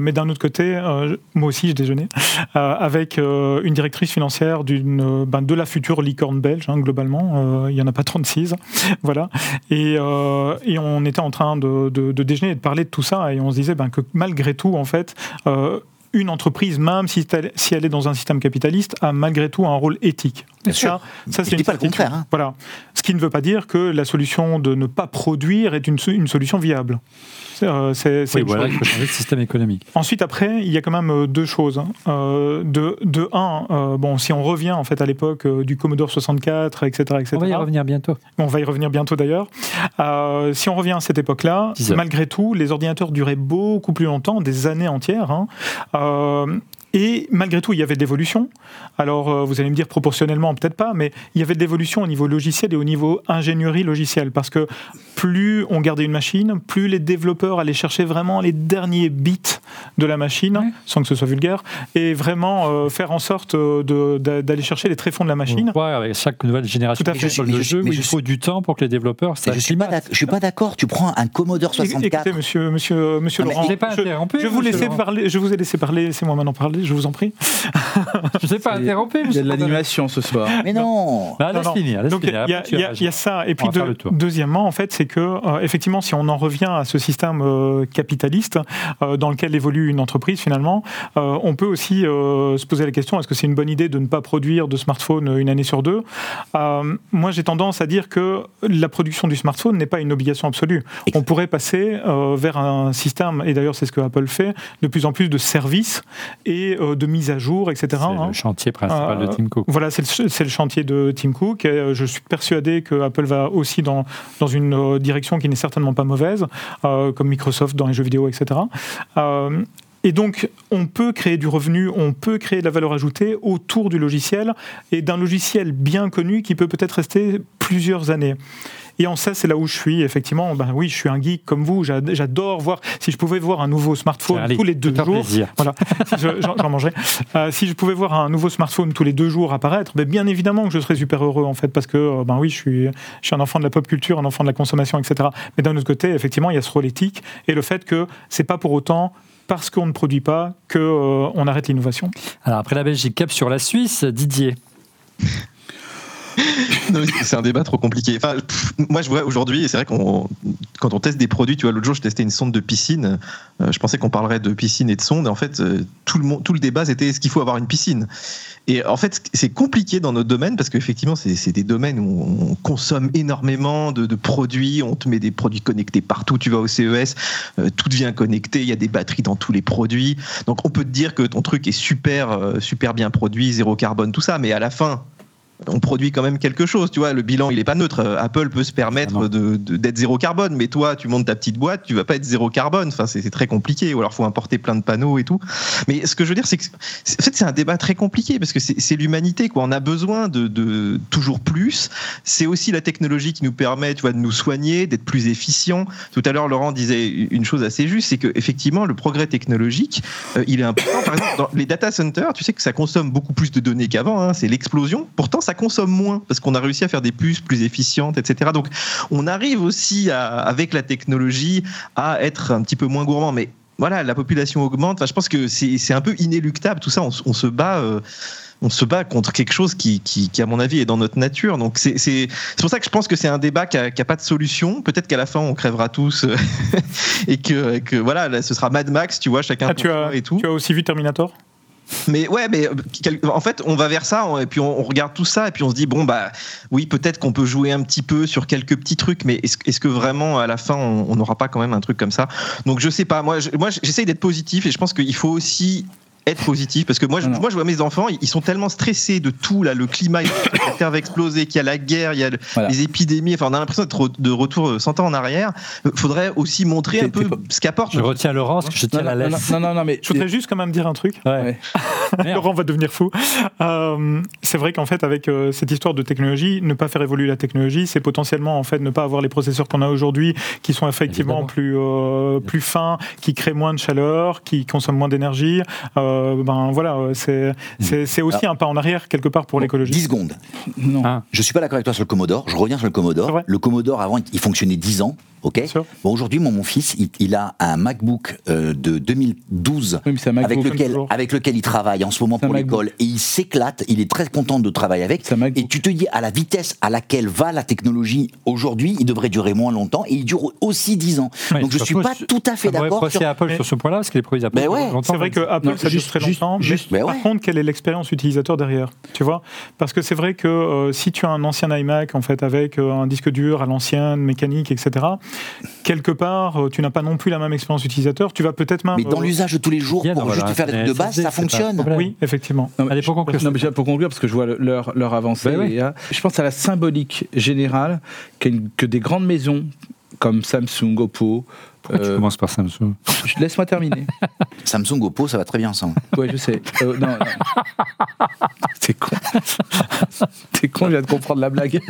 Mais d'un autre côté, je- moi aussi j'ai déjeuné euh, avec une directrice financière d'une, ben, de la future licorne belge, hein, globalement. Il n'y en a pas 36. voilà. Et, et on était en train de, de- de déjeuner et de parler de tout ça et on se disait ben, que malgré tout, en fait, euh, une entreprise, même si elle, si elle est dans un système capitaliste, a malgré tout un rôle éthique. Bien ça, sûr. ça c'est une pas le certitude. contraire, hein. Voilà. Ce qui ne veut pas dire que la solution de ne pas produire est une, une solution viable. C'est euh, c'est- Oui, voilà, il faut changer de système économique. Ensuite, après, il y a quand même euh, deux choses. hein. Euh, de, de un, euh, bon, si on revient en fait à l'époque du Commodore 64, etc., etc. On va y revenir bientôt. On va y revenir bientôt d'ailleurs. Euh, si on revient à cette époque-là, malgré tout, les ordinateurs duraient beaucoup plus longtemps, des années entières. hein. Et malgré tout, il y avait de l'évolution. Alors, euh, vous allez me dire proportionnellement, peut-être pas, mais il y avait de l'évolution au niveau logiciel et au niveau ingénierie logicielle. Parce que plus on gardait une machine, plus les développeurs allaient chercher vraiment les derniers bits de la machine, Ouais. sans que ce soit vulgaire, et vraiment euh, faire en sorte euh, d'aller chercher les tréfonds de la machine. voit avec chaque nouvelle génération Tout à de fait. consoles Mais de je- jeu, mais où je il faut du temps pour que les développeurs je suis pas je suis pas d'accord. Tu prends un Commodore 64. Écoutez, monsieur, monsieur, monsieur Non, mais Laurent, je l'ai pas je, vous monsieur laissais Laurent. parler, je vous ai laissé parler, laissez-moi maintenant parler, je vous en prie. Je ne sais pas Il interrompu. y a de l'animation ce soir. Mais non. Bah, Non, laisse non. finir, Donc il y, a- il y il y ça. Et puis deuxièmement, en fait, c'est que euh, effectivement, si on en revient à ce système euh, capitaliste euh, dans lequel évolue une entreprise, finalement, euh, on peut aussi euh, se poser la question est-ce que c'est une bonne idée de ne pas produire de smartphone une année sur deux? Euh, Moi, j'ai tendance à dire que la production du smartphone n'est pas une obligation absolue. On pourrait passer euh, vers un système, et d'ailleurs c'est ce que Apple fait, de plus en plus de services et euh, de mise à jour, etc. C'est hein. le chantier principal de Euh, Tim Cook. Voilà, c'est le, chantier de Tim Cook. Et euh, je suis persuadé que Apple va aussi dans, dans une direction qui n'est certainement pas mauvaise, comme Microsoft dans les jeux vidéo, etc. Et donc, on peut créer du revenu, on peut créer de la valeur ajoutée autour du logiciel et d'un logiciel bien connu qui peut peut-être rester plusieurs années. Et en ça, c'est là où je suis. Effectivement, ben oui, je suis un geek comme vous. J'ad- J'adore voir. Si je pouvais voir un nouveau smartphone Allez, tous les deux jours, plaisir. voilà, si j'en. Euh, si je pouvais voir un nouveau smartphone tous les deux jours apparaître, ben bien évidemment que je serais super heureux en fait, parce que euh, ben oui, je suis, je suis un enfant de la pop culture, un enfant de la consommation, etc. Mais d'un autre côté, effectivement, il y a ce rôle éthique et le fait que c'est pas pour autant parce qu'on ne produit pas que euh, on arrête l'innovation. Alors après la Belgique, cap sur la Suisse, Didier. C'est un débat trop compliqué. Moi, je vois aujourd'hui, c'est vrai qu'on, quand on teste des produits, tu vois, l'autre jour, je testais une sonde de piscine. euh, je pensais qu'on parlerait de piscine et de sonde. Et en fait, euh, tout le monde, tout le débat, c'était est-ce qu'il faut avoir une piscine? Et en fait, c'est compliqué dans notre domaine parce qu'effectivement, c'est, c'est des domaines où on consomme énormément de, produits. On te met des produits connectés partout. Tu vas au CES, euh, tout devient connecté. Il y a des batteries dans tous les produits. Donc, on peut te dire que ton truc est super, super bien produit, zéro carbone, tout ça. Mais à la fin, on produit quand même quelque chose, tu vois. Le bilan, il est pas neutre. Euh, Apple peut se permettre Ah de, de- d'être zéro carbone, mais toi, tu montes ta petite boîte, tu vas pas être zéro carbone. Enfin, c'est, c'est très compliqué. Ou alors, faut importer plein de panneaux et tout. Mais ce que je veux dire, c'est que, c'est- en fait, c'est un débat très compliqué parce que c'est, c'est l'humanité, quoi. On a besoin de, de toujours plus. C'est aussi la technologie qui nous permet, tu vois, de nous soigner, d'être plus efficient. Tout à l'heure, Laurent disait une chose assez juste, c'est que effectivement, le progrès technologique, euh, il est important. Par exemple, dans les data centers, tu sais que ça consomme beaucoup plus de données qu'avant. hein, c'est l'explosion. Pourtant, ça consomme moins parce qu'on a réussi à faire des puces plus efficientes, etc. Donc, on arrive aussi à- avec la technologie à être un petit peu moins gourmand, mais voilà, la population augmente. Enfin, je pense que c'est un peu inéluctable. Tout ça, on, se bat. euh, on se bat contre quelque chose qui, qui, qui, à mon avis, est dans notre nature. Donc, c'est pour ça que je pense que c'est un débat qui n'a pas de solution. Peut-être qu'à la fin, on crèvera tous et que, et que, voilà, là, ce sera Mad Max, tu vois, chacun Ah, tu, as, et tout. tu as aussi vu Terminator? Mais ouais, mais euh, en fait, on va vers ça, on- et puis on, regarde tout ça, et puis on se dit bon bah oui, peut-être qu'on peut jouer un petit peu sur quelques petits trucs, mais est-ce est-ce que vraiment à la fin on n'aura pas quand même un truc comme ça? Donc je sais pas. Moi, moi, j'essaye d'être positif, et je pense qu'il faut aussi être positif parce que moi je, moi je vois mes enfants ils sont tellement stressés de tout là le climat la terre va exploser qu'il y a la guerre il y a le- Voilà. les épidémies enfin on a l'impression d'être de retour euh, 100 ans en arrière Euh, faudrait aussi montrer un peu ce qu'apporte Je retiens Laurence, je tiens non, la non, laisse. non, non, non, mais Je voudrais juste quand même dire un truc. Ouais. Laurent va devenir fou. Euh, c'est vrai qu'en fait, avec euh, cette histoire de technologie, ne pas faire évoluer la technologie, c'est potentiellement en fait ne pas avoir les processeurs qu'on a aujourd'hui, qui sont effectivement Évidemment. plus euh, plus fins, qui créent moins de chaleur, qui consomment moins d'énergie. Euh, ben voilà, euh, c'est aussi un pas en arrière quelque part pour l'écologie. 10 secondes. non. Ah. Je suis pas d'accord avec toi sur le Commodore. Je reviens sur le Commodore. Le Commodore, avant, il fonctionnait 10 ans. Ok. Bon, aujourd'hui, mon, mon fils, il, il a un MacBook euh, de 2012 Oui, mais c'est un avec lequel, avec lequel il travaille en ce moment pour l'école et il s'éclate. Il est très content de travailler avec. Et tu te dis à la vitesse à laquelle va la technologie aujourd'hui, il devrait durer moins longtemps et il dure aussi 10 ans. Donc je suis pas tout à fait d'accord. sur- à Apple Mais- sur ce point-là, parce que les produits d'Apple. Ben ouais. C'est vrai que Apple, Non, ça dure très juste- longtemps. juste- mais par ouais. contre, quelle est l'expérience utilisateur derrière Tu vois? Parce que c'est vrai que euh, si tu as un ancien iMac en fait avec euh, un disque dur à l'ancienne, mécanique, etc. Quelque part, euh, tu n'as pas non plus la même expérience utilisateur. Tu vas peut-être même. Mais dans euh, l'usage de tous les jours, Bien, pour voilà, juste faire des trucs de base, ça fonctionne. Oui, effectivement. Non, mais- Allez, pour conclure. Non, mais pour conclure, parce que je vois le- leur, leur avancée, Ben oui. et, euh, je pense à la symbolique générale que, que des grandes maisons comme Samsung, Oppo. Pourquoi tu euh, commences par Samsung je- Laisse-moi terminer. Samsung Oppo, ça va très bien ensemble. Ouais, je sais. Euh, non, non. T'es con. T'es con, je viens de comprendre la blague.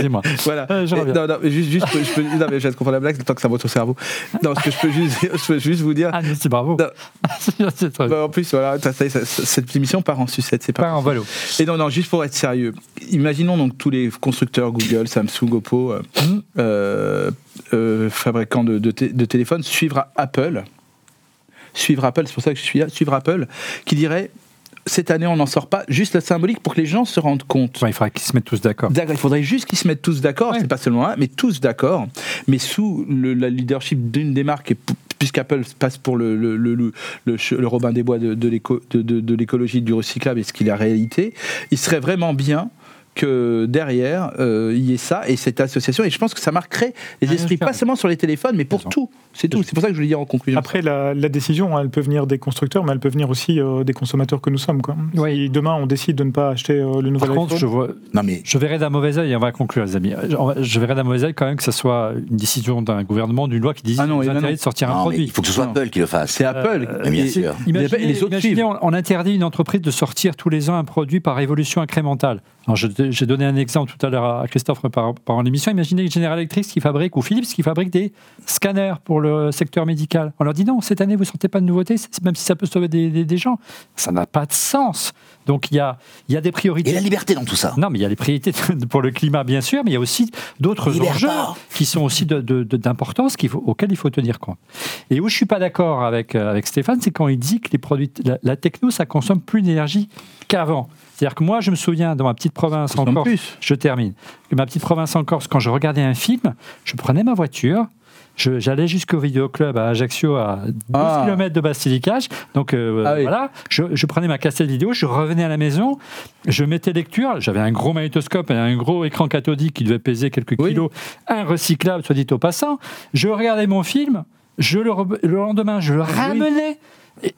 Dis-moi. Voilà. Euh, je Et- reviens. non, non, juste, juste, je peux- je peux- non, mais je viens de comprendre la blague, le temps que ça monte au cerveau. Non, ce que je peux juste, je peux juste vous dire. Ah, merci, bravo. Très. Bah, en plus, voilà, ça- ça- ça- cette émission part en sucette, c'est pas. Pas en vélo. Et non, non, juste pour être sérieux, imaginons donc tous les constructeurs Google, Samsung, Oppo, euh, euh, euh, fabricants de, de té- de téléphones, suivre Apple, suivre Apple, c'est pour ça que je suis là, suivre Apple, qui dirait cette année on n'en sort pas, juste la symbolique pour que les gens se rendent compte. Ouais, il faudrait qu'ils se mettent tous d'accord. D'accord, il faudrait juste qu'ils se mettent tous d'accord, Ouais. c'est pas seulement un, mais tous d'accord, mais sous le la leadership d'une des marques, et puisqu'Apple passe pour le, le, le, le, le che- le Robin des Bois de, de l'éco- de- de- de l'écologie, du recyclable et ce qu'il est en réalité, il serait vraiment bien que derrière euh, il y ait ça et cette association et je pense que ça marquerait les Ah, esprits pas seulement sur les téléphones mais pour tout c'est tout c'est pour ça que je voulais dire en conclusion Après, la, la décision, hein, elle peut venir des constructeurs, mais elle peut venir aussi euh, des consommateurs que nous sommes. Quoi. Ouais. Si demain on décide de ne pas acheter euh, le nouvel Par contre, iPhone, je, vois, Non mais je verrais d'un mauvais œil, et on va conclure, les amis. Je, je verrais d'un mauvais œil quand même que ce soit une décision d'un gouvernement, d'une loi qui dise Ah non, de sortir un non, produit. il faut que ce soit Non. Apple qui le fasse. c'est Apple Euh, bien sûr. Imaginez, et les autres imaginez, on interdit une entreprise de sortir tous les ans un produit par évolution incrémentale. Alors, j'ai donné un exemple tout à l'heure à Christophe par, par l'émission. Imaginez General Electric qui fabrique, ou Philips qui fabrique des scanners pour le secteur médical. On leur dit non, cette année, vous ne sortez pas de nouveautés, c'est- même si ça peut sauver des, des- des gens. Ça n'a pas de sens. Donc, il y a, il y a des priorités. Et la liberté dans tout ça. Non, mais il y a les priorités pour le climat, bien sûr, mais il y a aussi d'autres enjeux qui sont aussi d'importance auxquels il faut tenir compte. Et où je suis pas d'accord avec, avec Stéphane, c'est quand il dit que les produits, la, la techno, ça consomme plus d'énergie qu'avant. C'est-à-dire que moi, je me souviens, dans ma petite province en Corse, je termine, que ma petite province en Corse, quand je regardais un film, je prenais ma voiture, j'allais jusqu'au vidéoclub à Ajaccio, à 12 Ah. km de Bastilicage. Donc euh, Ah oui. voilà, je, je prenais ma cassette vidéo, je revenais à la maison, je mettais lecture, j'avais un gros magnétoscope et un gros écran cathodique qui devait peser quelques Oui. kilos, un recyclable, soit dit au passant. Je regardais mon film, je le, le lendemain, je le ramenais. Et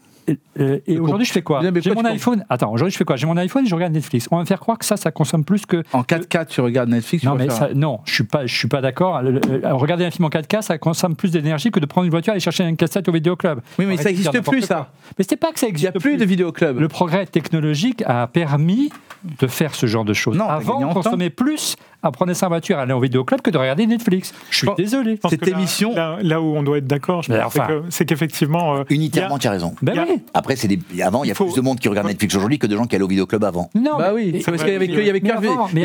euh, et aujourd'hui, je fais quoi J'ai mon iPhone. Attends, aujourd'hui, je fais quoi J'ai mon iPhone et je regarde Netflix. On va me faire croire que ça, ça consomme plus que. En 4K, tu regardes Netflix. tu Non, mais ça- non, je suis pas, je suis pas d'accord. Regarder un film en 4K, ça consomme plus d'énergie que de prendre une voiture et aller chercher une cassette au vidéoclub. Oui, mais ça n'existe plus, ça. Mais c'est pas que ça Il n'y existe a plus de vidéoclub. Le progrès technologique a permis de faire ce genre de choses. Non, Avant, on consommait plus à prendre sa voiture, aller au vidéoclub que de regarder Netflix. Je suis Bon, désolé. Cette là- émission- Là, là où on doit être d'accord, c'est enfin. que- c'est qu'effectivement. euh, Unitairement, tu as raison. Ben oui. Après, c'est des... avant, il y a faut- plus de monde qui regarde Netflix aujourd'hui que de gens qui allaient au vidéoclub avant. Non, Bah mais- oui, mais- c'est parce qu'il y avait aussi, que- il y avait mais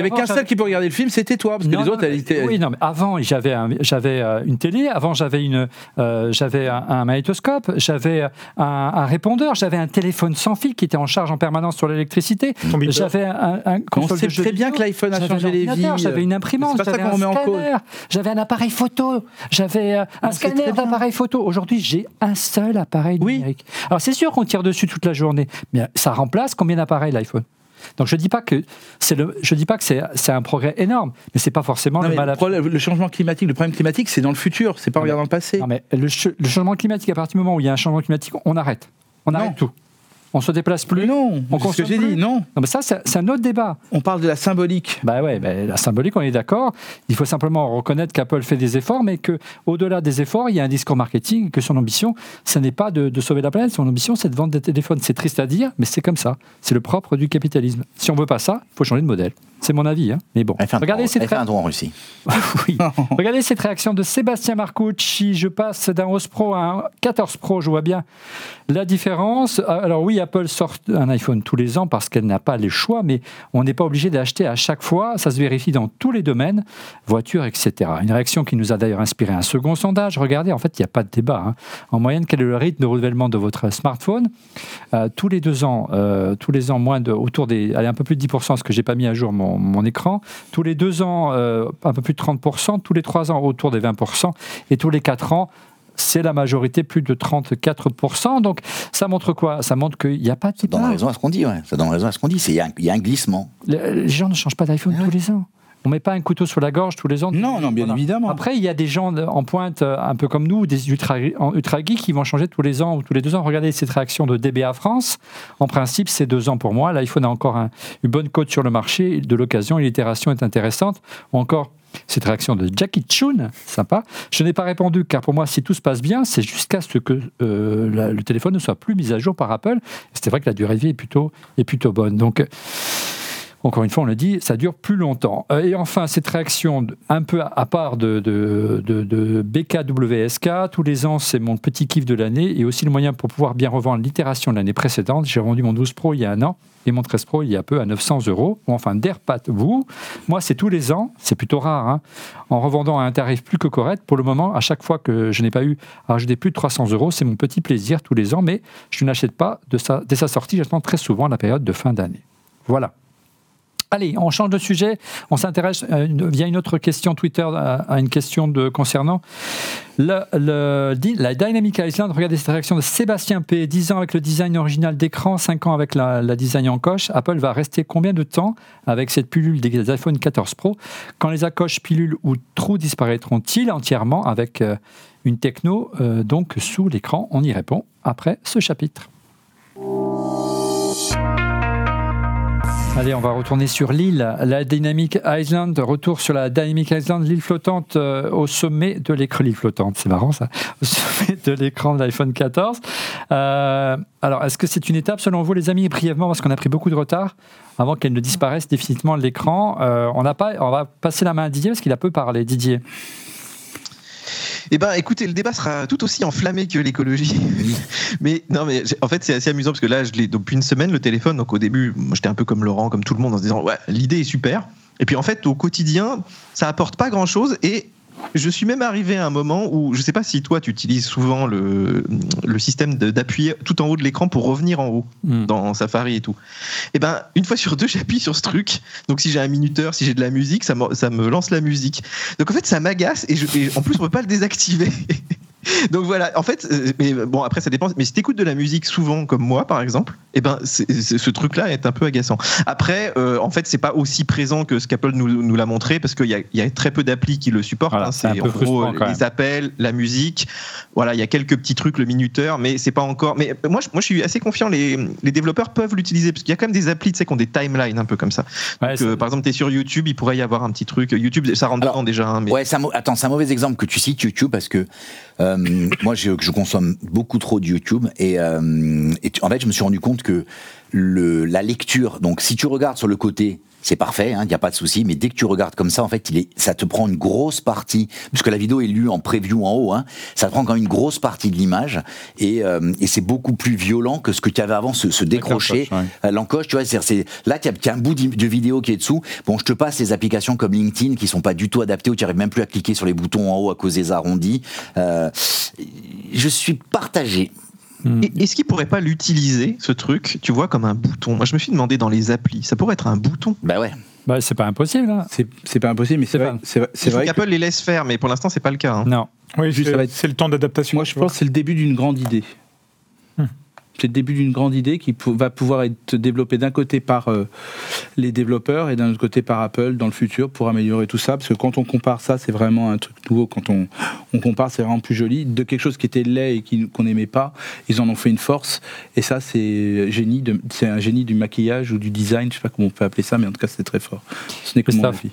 qu'un mais seul qui peut regarder le film, c'était toi, parce que Non, les non, autres, mais- elles étaient. Oui, non, mais avant, j'avais un- j'avais euh, une télé, avant, j'avais une, euh, j'avais un, un magnétoscope, j'avais un, un répondeur, j'avais un téléphone sans fil qui était en charge en permanence sur l'électricité, j'avais un, un On sait de très bien que l'iPhone a changé les vies. J'avais une imprimante, C'est pas ça j'avais qu'on un remet en cause. scanner, j'avais un appareil photo, j'avais euh, un scanner d'appareil photo. Aujourd'hui, j'ai un seul appareil Oui. numérique. Alors c'est sûr qu'on tire dessus toute la journée, mais ça remplace combien d'appareils l'iPhone? Donc je dis pas que c'est le, je dis pas que c'est, c'est un progrès énorme, mais c'est pas forcément Non, le mal à problème- le changement climatique, le problème climatique, c'est dans le futur, c'est pas Non, regarder dans le passé. Non, mais le, ch- le changement climatique, à partir du moment où il y a un changement climatique, on arrête. On Non. arrête tout. On se déplace plus. Non, On c'est ce que consomme j'ai plus. dit, non. Non, mais ça, c'est, un autre débat. On parle de la symbolique. Bah ouais, bah, la symbolique, on est d'accord. Il faut simplement reconnaître qu'Apple fait des efforts, mais que au-delà des efforts, il y a un discours marketing, et que son ambition, ce n'est pas de, de sauver la planète. Son ambition, c'est de vendre des téléphones. C'est triste à dire, mais c'est comme ça. C'est le propre du capitalisme. Si on veut pas ça, il faut changer de modèle. C'est mon avis, hein. Mais bon, Elle fait un, regardez tour, cette elle fait un tour en Russie. oui. Regardez cette réaction de Sébastien Marcucci. Je passe d'un 11 Pro à un 14 Pro. Je vois bien la différence. Alors oui, Apple sort un iPhone tous les ans parce qu'elle n'a pas les choix, mais on n'est pas obligé d'acheter à chaque fois. Ça se vérifie dans tous les domaines, voitures, etc. Une réaction qui nous a d'ailleurs inspiré un second sondage. Regardez, en fait, il n'y a pas de débat. hein. En moyenne, quel est le rythme de renouvellement de votre smartphone? Euh, Tous les deux ans, euh, tous les ans, moins de, autour des, allez, un peu plus de 10%, parce que j'ai pas mis à jour mon, écran. Tous les deux ans, euh, un peu plus de 30%. Tous les trois ans, autour des 20%. Et tous les quatre ans, c'est la majorité, plus de 34%. Donc, ça montre quoi? Ça montre qu'il n'y a pas de Ça donne raison à ce qu'on dit, ouais. Ça donne raison à ce qu'on dit. C'est- Il y, a un- il y a un glissement. Les les gens ne changent pas d'iPhone tous les ans. On met pas un couteau sur la gorge tous les ans. Non, non, bien Voilà. évidemment. Après, il y a des gens en pointe, euh, un peu comme nous, des ultra, en ultra geeks qui vont changer tous les ans ou tous les deux ans. Regardez cette réaction de DBA France. En principe, c'est deux ans pour moi. L'iPhone a encore un- une bonne cote sur le marché, de l'occasion, l'itération est intéressante. Ou encore, cette réaction de Jackie Chun, sympa. Je n'ai pas répondu car pour moi, si tout se passe bien, c'est jusqu'à ce que euh, la- le téléphone ne soit plus mis à jour par Apple. C'est vrai que la durée de vie est plutôt, est plutôt bonne. Donc, encore une fois, on le dit, ça dure plus longtemps. Euh, Et enfin, cette réaction un peu à part de, BKWSK, tous les ans, c'est mon petit kiff de l'année et aussi le moyen pour pouvoir bien revendre l'itération de l'année précédente. J'ai vendu mon 12 Pro il y a un an et mon 13 Pro il y a peu à 900 euros. Ou enfin, d'AirPad, vous. Moi, c'est tous les ans, c'est plutôt rare, hein, en revendant à un tarif plus que correct. Pour le moment, à chaque fois que je n'ai pas eu à rajouter plus de 300 euros, c'est mon petit plaisir tous les ans, mais je n'achète pas de sa, dès sa sortie, j'attends très souvent la période de fin d'année. Voilà. Allez, on change de sujet. On s'intéresse euh, via une autre question Twitter à, à une question concernant la Dynamic Island. Regardez cette réaction de Sébastien P. 10 ans avec le design original d'écran, 5 ans avec la, la design en coche. Apple va rester combien de temps avec cette pilule des iPhone 14 Pro? Quand les accoches, pilules ou trous disparaîtront-ils entièrement avec euh, une techno euh, donc sous l'écran? On y répond après ce chapitre. Allez, on va retourner sur l'île, la Dynamic Island. Retour sur la Dynamic Island, l'île flottante euh, au sommet de l'écran. L'île flottante, c'est marrant ça. Au sommet de l'écran de l'iPhone 14. Euh, alors, est-ce que c'est une étape selon vous, les amis Brièvement, parce qu'on a pris beaucoup de retard avant qu'elle ne disparaisse définitivement de l'écran. Euh, on, pas, on va passer la main à Didier parce qu'il a peu parlé. Didier. Eh ben, écoutez, le débat sera tout aussi enflammé que l'écologie. mais non, mais en fait, c'est assez amusant parce que là, je l'ai depuis une semaine le téléphone. Donc au début, j'étais un peu comme Laurent, comme tout le monde, en se disant ouais, l'idée est super. Et puis en fait, au quotidien, ça apporte pas grand chose. Et je suis même arrivé à un moment où je sais pas si toi, tu utilises souvent le, le système d'appuyer tout en haut de l'écran pour revenir en haut Hmm. dans Safari et tout. Et ben, une fois sur deux, j'appuie sur ce truc. Donc, si j'ai un minuteur, si j'ai de la musique, ça me, ça me lance la musique. Donc, en fait, ça m'agace et, je- et en plus, on peut pas le désactiver. Donc voilà, en fait, euh, mais bon après ça dépend. Mais si t'écoutes de la musique souvent comme moi par exemple, eh ben ce truc-là est un peu agaçant. Après, euh, en fait, c'est pas aussi présent que ce qu'Apple nous, nous l'a montré parce qu'il y y a très peu d'applis qui le supportent. Voilà, hein. c'est en gros les appels, la musique. Voilà, il y a quelques petits trucs, le minuteur, mais c'est pas encore. Mais moi, je, moi, je suis assez confiant. Les, les développeurs peuvent l'utiliser parce qu'il y a quand même des applis, tu sais, qui ont des timelines un peu comme ça. Ouais, Donc, c'est- euh, par exemple, tu es sur YouTube, il pourrait y avoir un petit truc. YouTube, ça rentre Alors, dedans déjà. hein, mais Ouais, mau- attends, c'est un mauvais exemple que tu cites YouTube parce que euh, moi, je, je consomme beaucoup trop de YouTube et, euh, en fait, je me suis rendu compte que le, la lecture, donc si tu regardes sur le côté, c'est parfait, il n'y a pas de souci, mais dès que tu regardes comme ça, en fait, il est, ça te prend une grosse partie, puisque la vidéo est lue en preview en haut, hein, ça te prend quand même une grosse partie de l'image et, euh, et c'est beaucoup plus violent que ce que tu avais avant, se, se décrocher. l'encoche, ouais. Tu vois, c'est- là, tu as, un bout de vidéo qui est dessous. Bon, je te passe les applications comme LinkedIn qui sont pas du tout adaptées, où tu n'arrives même plus à cliquer sur les boutons en haut à cause des arrondis. Euh, je suis partagé. Et- Est-ce qu'il pourrait pas l'utiliser, ce truc, tu vois, comme un bouton? Moi, je me suis demandé dans les applis, ça pourrait être un bouton. Bah ouais. bah, c'est pas impossible. hein. C'est c'est pas impossible, mais c'est vrai, c'est vrai, que qu'Apple les laisse faire, mais pour l'instant, c'est pas le cas. hein. Non. Oui, Juste, ça va c'est être- c'est le temps d'adaptation. moi je pense que c'est le début d'une grande idée. C'est le début d'une grande idée qui va pouvoir être développée d'un côté par euh, les développeurs et d'un autre côté par Apple dans le futur pour améliorer tout ça. Parce que quand on compare ça, c'est vraiment un truc nouveau. Quand on, on compare, c'est vraiment plus joli. De quelque chose qui était laid et qu'on n'aimait pas, ils en ont fait une force. Et ça, c'est génie de- c'est un génie du maquillage ou du design. Je sais pas comment on peut appeler ça, mais en tout cas, c'est très fort. Ce n'est que mon avis.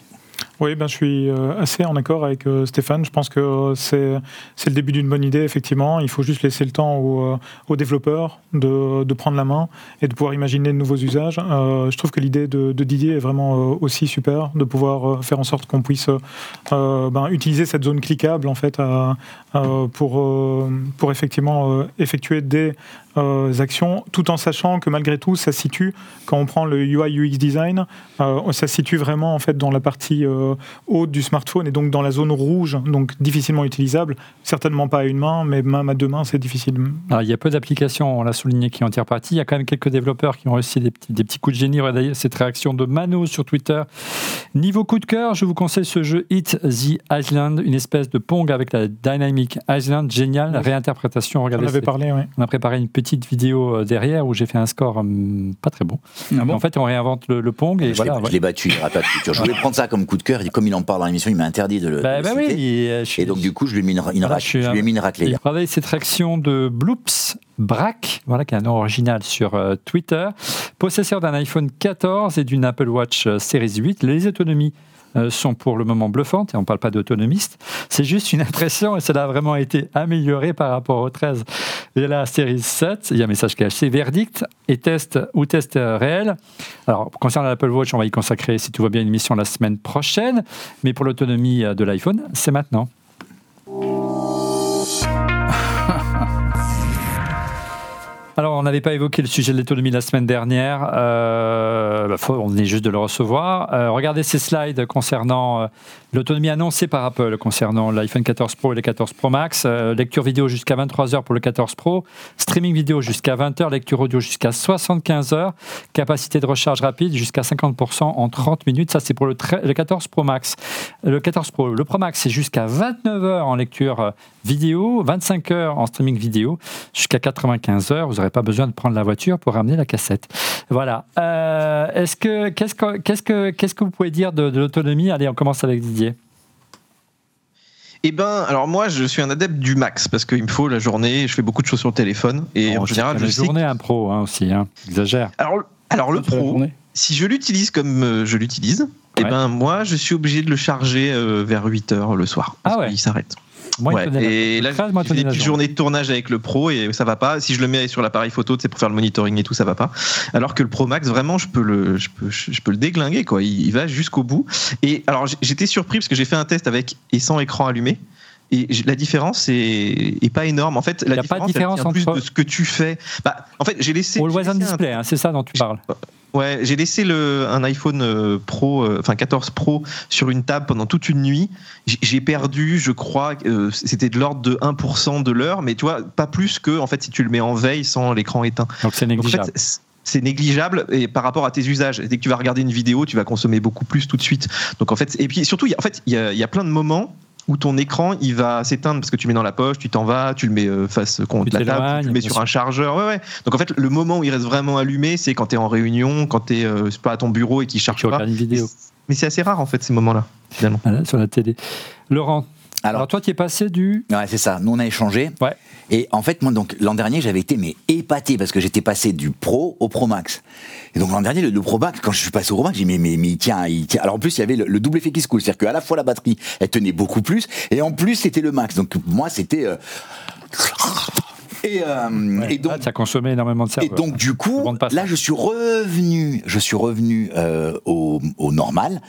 Oui, ben, je suis euh, assez en accord avec euh, Stéphane. Je pense que euh, c'est c'est le début d'une bonne idée, effectivement. Il faut juste laisser le temps aux, aux développeurs de, de prendre la main et de pouvoir imaginer de nouveaux usages. Je trouve que l'idée de, Didier est vraiment aussi super, de pouvoir faire en sorte qu'on puisse ben, utiliser cette zone cliquable en fait, pour, pour effectivement effectuer des actions, tout en sachant que malgré tout, ça situe, quand on prend le UI UX design, ça situe vraiment en fait dans la partie haute du smartphone et donc dans la zone rouge, donc difficilement utilisable. Certainement pas à une main, mais même à deux mains, c'est difficile. Alors, il y a peu d'applications, on l'a souligné, qui en tirent parti. Il y a quand même quelques développeurs qui ont réussi des petits, des petits coups de génie. Regardez cette réaction de Mano sur Twitter. Niveau coup de cœur, je vous conseille ce jeu Hit the Island, une espèce de Pong avec la Dynamic Island. Génial, réinterprétation. On Regardez, avait c'est- parlé, oui. on a préparé une petite vidéo euh, derrière où j'ai fait un score hum, pas très bon. Ah bon en fait, on réinvente le, le Pong et je voilà. l'ai, je ouais. l'ai battu, il n'y aura pas de futur. Je voulais prendre ça comme coup de cœur. Et Comme il en parle dans l'émission, il m'a interdit de le, Bah, de le bah oui, citer. et, euh, je Et donc, du coup, je lui ai mis une, une, Voilà, je je lui ai mis une raclée. Et regardez cette réaction de Bloops Brack, voilà, qui a un nom original sur euh, Twitter. Possesseur d'un iPhone 14 et d'une Apple Watch euh, Series 8, les autonomies sont pour le moment bluffantes, et on ne parle pas d'autonomiste. C'est juste une impression, et cela a vraiment été amélioré par rapport au 13 et la Series 7. Il y a un message caché, verdict et test ou test euh, réel. Alors, concernant l'Apple Watch, on va y consacrer, si tout va bien, une émission la semaine prochaine, mais pour l'autonomie euh, de l'iPhone, c'est maintenant. Alors, on n'avait pas évoqué le sujet de l'autonomie la semaine dernière. Euh, bah, faut- on venait juste de le recevoir. Euh, regardez ces slides concernant euh, l'autonomie annoncée par Apple concernant l'iPhone 14 Pro et le 14 Pro Max. Euh, lecture vidéo jusqu'à 23 heures pour le 14 Pro. Streaming vidéo jusqu'à 20 heures. Lecture audio jusqu'à 75 heures. Capacité de recharge rapide jusqu'à 50% en 30 minutes. Ça, c'est pour le, tre- le 14 Pro Max. Le 14 Pro, le Pro Max, c'est jusqu'à 29 heures en lecture euh, vidéo, 25 heures en streaming vidéo, jusqu'à 95 heures. Vous n'aurez pas besoin de prendre la voiture pour ramener la cassette. Voilà. Euh, est-ce que, qu'est-ce, que, qu'est-ce, que, qu'est-ce que vous pouvez dire de, de l'autonomie? Allez, on commence avec Didier. Eh ben, alors moi, je suis un adepte du max parce qu'il me faut la journée. Je fais beaucoup de choses sur le téléphone et Oh, en général, la je journée, un pro hein, aussi, hein. exagère. Alors, alors le pro, si je l'utilise comme euh, je l'utilise, eh ben moi, je suis obligé de le charger euh, vers 8 heures le soir. Parce Ah ouais. qu'il s'arrête. Moi, Ouais. Et là, le 13, moi, j'ai des petites journée. journées de tournage avec le Pro et ça va pas. Si je le mets sur l'appareil photo, c'est pour faire le monitoring et tout, ça va pas. Alors que le Pro Max, vraiment, je peux le, je peux, je peux le déglinguer quoi. Il, il va jusqu'au bout. Et alors, j'étais surpris parce que j'ai fait un test avec et sans écran allumé. Et la différence est, est pas énorme. En fait, la Y a pas de différence, différence tient plus entre- de ce que tu fais. Bah, en fait, j'ai laissé. Always on laissé un- display, hein, c'est ça dont tu parles. Ouais, j'ai laissé le, un iPhone euh, Pro, euh, enfin 14 Pro, sur une table pendant toute une nuit. J'ai perdu, je crois, euh, c'était de l'ordre de 1% de l'heure, mais tu vois, pas plus que en fait si tu le mets en veille sans l'écran éteint. Donc c'est Donc, en négligeable. fait, c'est- négligeable et par rapport à tes usages. Dès que tu vas regarder une vidéo, tu vas consommer beaucoup plus tout de suite. Donc en fait, et puis surtout, il y a- en fait, il y a, il y a plein de moments où ton écran il va s'éteindre parce que tu mets dans la poche, tu t'en vas, tu le mets euh, face contre Tu la table, tu le mets sur un chargeur. Ouais, ouais. Donc en fait, le moment où il reste vraiment allumé, c'est quand tu es en réunion, quand tu es pas à ton bureau et qu'il charge Tu pas. regardes une vidéo Mais c'est assez rare en fait ces moments-là, finalement. voilà, sur la télé. Laurent, alors, Alors, toi, tu es passé du. Ouais, c'est ça. Nous, on a échangé. Ouais. Et en fait, moi, donc, l'an dernier, j'avais été mais épaté parce que j'étais passé du Pro au Pro Max. Et donc, l'an dernier, le, le Pro Max, quand je suis passé au Pro Max, j'ai dit, mais, mais, mais il tient, il tient. Alors, en plus, il y avait le, le double effet qui se coule. C'est-à-dire qu'à la fois, la batterie, elle tenait beaucoup plus. Et en plus, c'était le Max. Donc, moi, c'était. euh, Et, euh, et donc, Ah, tu as consommé énormément de et serveurs. donc, du coup, ça. là, je suis revenu, je suis revenu euh, au, au normal,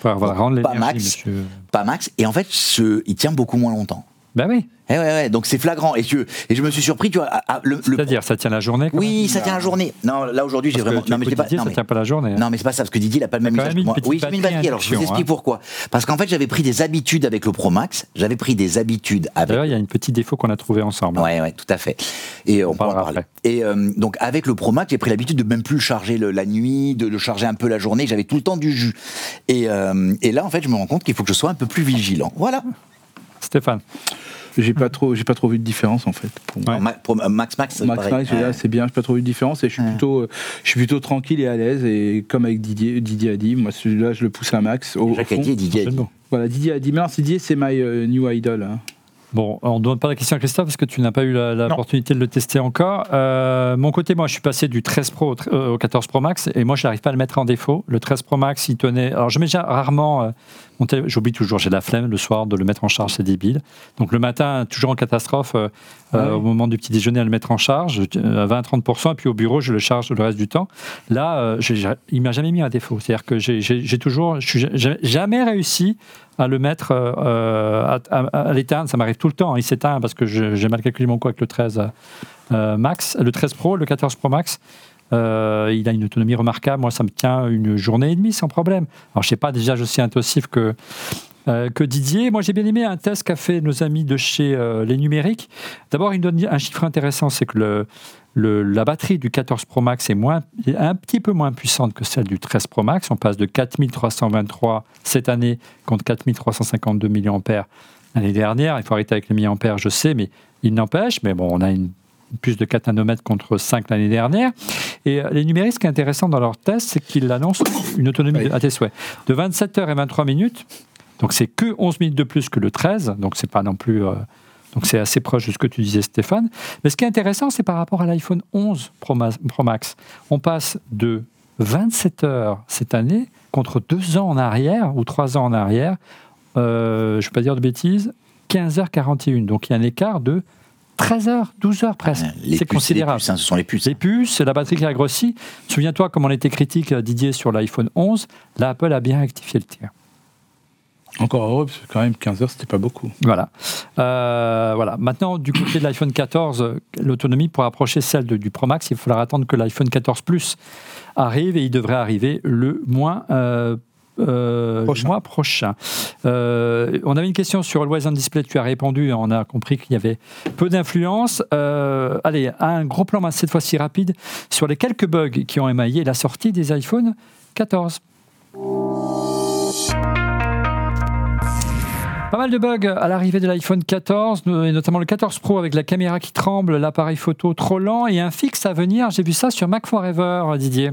pas max, monsieur. pas max. Et en fait, ce, il tient beaucoup moins longtemps. Ben oui. Eh ouais, ouais, donc c'est flagrant. Et, je, et je me suis surpris, tu vois, à- à- le, C'est-à-dire, ça tient la journée quand oui, même ça tient la journée. Non, là aujourd'hui, j'ai que vraiment. Non, mais pas. Didier, Non, ça mais, tient pas la journée. hein. non, mais c'est pas ça, parce que Didier, il a pas le même même que moi. Oui, j'ai mis une batterie batterie. Alors, je vous explique hein. pourquoi. Parce qu'en fait, j'avais pris des habitudes avec le Pro Max. J'avais pris des habitudes avec. D'ailleurs, il y a une petite défaut qu'on a trouvé ensemble. Ouais, ouais, tout à fait. Et on, pourra en parlera parler. Et euh, donc avec le Pro Max, j'ai pris l'habitude de même plus le charger le- la nuit, de le charger un peu la journée. J'avais tout le temps du jus. Et, euh, et là, en fait, je me rends compte qu'il faut que je sois un peu plus vigilant. Voilà. Stéphane. J'ai pas trop, j'ai pas trop vu de différence en fait. Pour moi. Ouais. Ma- Pro- euh, Max Max, c'est Max pareil. Max, là, Ouais. c'est bien, j'ai pas trop vu de différence et je suis Ouais. plutôt, euh, je suis plutôt tranquille et à l'aise et comme avec Didier, Didier a dit, moi celui-là je le pousse à max. Au, au Jacques a fond. dit et Didier a dit. Voilà, Didier a dit, c'est Didier, c'est my euh, new idol. hein. Bon, on ne demande pas la question à Christophe parce que tu n'as pas eu l'opportunité de le tester encore. Euh, mon côté, moi, je suis passé du 13 Pro au, euh, au 14 Pro Max et moi, je n'arrive pas à le mettre en défaut. Le 13 Pro Max, il tenait. Alors, je mets déjà rarement. Euh, J'oublie toujours, j'ai la flemme le soir de le mettre en charge, c'est débile. Donc, le matin, toujours en catastrophe, euh, Ah euh, au moment du petit déjeuner, à le mettre en charge, euh, à 20-30%, et puis au bureau, je le charge le reste du temps. Là, euh, j'ai- il m'a jamais mis un défaut. C'est-à-dire que j'ai- j'ai j'ai toujours. Je suis jamais réussi à le mettre euh, euh, à, à- à l'éteindre. Ça m'arrive tout le temps. hein. Il s'éteint parce que je- j'ai mal calculé mon coup avec le 13 euh, Max, le 13 Pro, le 14 Pro Max. Euh, il a une autonomie remarquable. Moi, ça me tient une journée et demie sans problème. Alors, je sais pas déjà aussi intensif que euh, que Didier. Moi, j'ai bien aimé un test qu'a fait nos amis de chez euh, Les Numériques. D'abord, il donne un chiffre intéressant, c'est que la batterie du 14 Pro Max est un petit peu moins puissante que celle du 13 Pro Max. On passe de 4323 cette année contre 4352 mAh l'année dernière. Il faut arrêter avec les milliampères, je sais, mais il n'empêche. Mais bon, on a une plus de 4 nanomètres contre 5 l'année dernière. Et euh, les numériques, ce qui est intéressant dans leur test, c'est qu'ils annoncent une autonomie de, à tes souhaits de 27 heures et 23 minutes. Donc c'est que 11 minutes de plus que le 13. Donc c'est pas non plus. euh, donc c'est assez proche de ce que tu disais, Stéphane. Mais ce qui est intéressant, c'est par rapport à l'iPhone 11 Pro, Ma- Pro Max. On passe de 27 heures cette année contre 2 ans en arrière ou 3 ans en arrière. Euh, je ne vais pas dire de bêtises. 15h41. Donc il y a un écart de 13 heures, 12 heures presque. Les C'est considérable. Les puces, hein, ce sont les puces. Les puces, c'est la batterie qui a grossi. Souviens-toi comme on était critique, euh, Didier, sur l'iPhone 11. Là, Apple a bien rectifié le tir. Encore heureux, parce que quand même 15 heures, c'était pas beaucoup. Voilà. Euh, voilà. Maintenant, du côté de l'iPhone 14, euh, l'autonomie pour approcher celle de- du Pro Max, il faudra attendre que l'iPhone 14 Plus arrive et il devrait arriver le mois, euh, euh, Prochain. mois prochain. Euh, on avait une question sur Always on Display, tu as répondu, on a compris qu'il y avait peu d'influence. Euh, allez, un gros plan, cette fois-ci rapide, sur les quelques bugs qui ont émaillé la sortie des iPhone 14. Pas mal de bugs à l'arrivée de l'iPhone 14, et notamment le 14 Pro avec la caméra qui tremble, l'appareil photo trop lent et un fixe à venir. J'ai vu ça sur Mac Forever, Didier.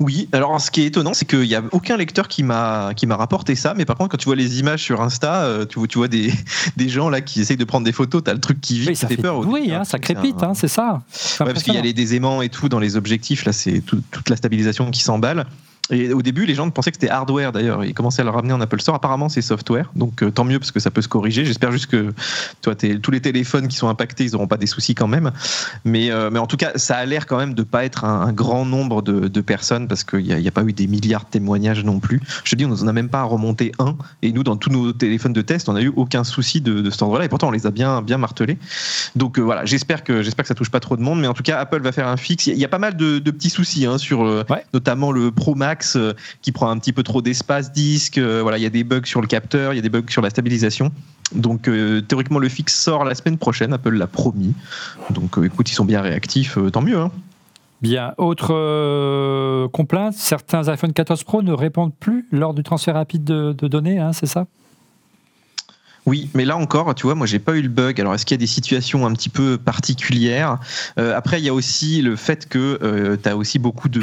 Oui, alors ce qui est étonnant, c'est qu'il n'y a aucun lecteur qui m'a qui m'a rapporté ça, mais par contre, quand tu vois les images sur Insta, euh, tu, vois- tu vois des, des gens là qui essayent de prendre des photos, t'as le truc qui vit, Oui, ça fait peur. du bruit, hein, ça crépite, hein, c'est ça. Ouais, parce qu'il y a les, des aimants et tout dans les objectifs, là, c'est tout- toute la stabilisation qui s'emballe. Et au début, les gens pensaient que c'était hardware d'ailleurs. Ils commençaient à le ramener en Apple Store. Apparemment, c'est software. Donc euh, tant mieux parce que ça peut se corriger. J'espère juste que toi, tous les téléphones qui sont impactés, ils n'auront pas des soucis quand même. Mais, euh, mais en tout cas, ça a l'air quand même de pas être un, un grand nombre de, de personnes parce qu'il n'y a, pas eu des milliards de témoignages non plus. Je te dis, on n'en a même pas à remonter un. Et nous, dans tous nos téléphones de test, on n'a eu aucun souci de, de cet endroit-là. Et pourtant, on les a bien, bien martelés. Donc euh, voilà, j'espère que j'espère que ça touche pas trop de monde, mais en tout cas Apple va faire un fixe. Il y a- il y a pas mal de, de petits soucis hein, sur Ouais. notamment le Pro Max euh, qui prend un petit peu trop d'espace disque. euh, voilà, il y a des bugs sur le capteur, il y a des bugs sur la stabilisation. Donc euh, théoriquement le fixe sort la semaine prochaine, Apple l'a promis. Donc écoute, ils sont bien réactifs, tant mieux. Hein. Bien. Autre complainte, certains iPhone 14 Pro ne répondent plus lors du transfert rapide de, de données, hein, c'est ça? Oui, mais là encore, tu vois, moi j'ai pas eu le bug. Alors est-ce qu'il y a des situations un petit peu particulières? Euh, Après, il y a aussi le fait que euh, tu as aussi beaucoup de,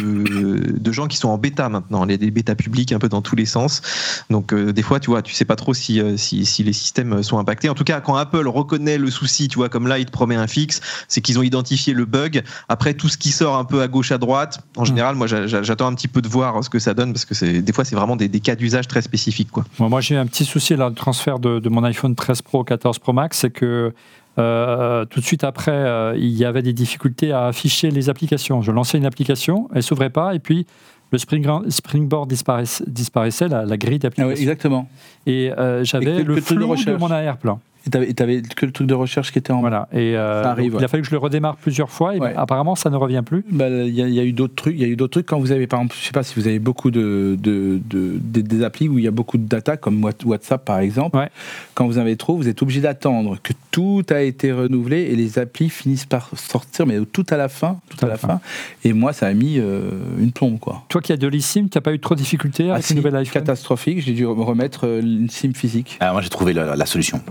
de gens qui sont en bêta maintenant. Il y a des bêtas publics un peu dans tous les sens. Donc euh, des fois, tu vois, tu sais pas trop si, euh, si, si les systèmes sont impactés. En tout cas, quand Apple reconnaît le souci, tu vois, comme là, il te promet un fixe, c'est qu'ils ont identifié le bug. Après, tout ce qui sort un peu à gauche, à droite, en général, moi j'a- j'a- j'attends un petit peu de voir ce que ça donne parce que des fois, c'est vraiment des, des cas d'usage très spécifiques, quoi. Moi, moi, j'ai un petit souci là, le transfert de, de mon iPhone 13 Pro au 14 Pro Max, c'est que euh, tout de suite après, euh, il y avait des difficultés à afficher les applications. Je lançais une application, elle s'ouvrait pas, et puis le Spring- Springboard disparaissait, disparaissait la, la grille Ah d'application. ouais, exactement. et euh, j'avais le de flou de recherche. mon arrière-plan. Et t'avais, t'avais que le truc de recherche qui était en. Voilà. Et euh, Ça arrive, donc, il a fallu que je le redémarre plusieurs fois, et Ouais. apparemment, ça ne revient plus. Bah, Il y, a- il y a eu d'autres trucs. Il y a eu d'autres trucs quand vous avez, par exemple, je sais pas si vous avez beaucoup de, de, de- des- des applis où il y a beaucoup de data, comme What- WhatsApp par exemple. Ouais. Quand vous en avez trop, vous êtes obligé d'attendre que tout a été renouvelé et les applis finissent par sortir, mais tout à la fin, tout à la fin. Et moi, ça a mis euh, une plombe, quoi. Toi qui as de l'eSIM, tu n'as pas eu trop de difficultés Ah, avec si, le nouvel iPhone catastrophique. J'ai dû remettre euh, une SIM physique. Alors moi j'ai trouvé la, la solution.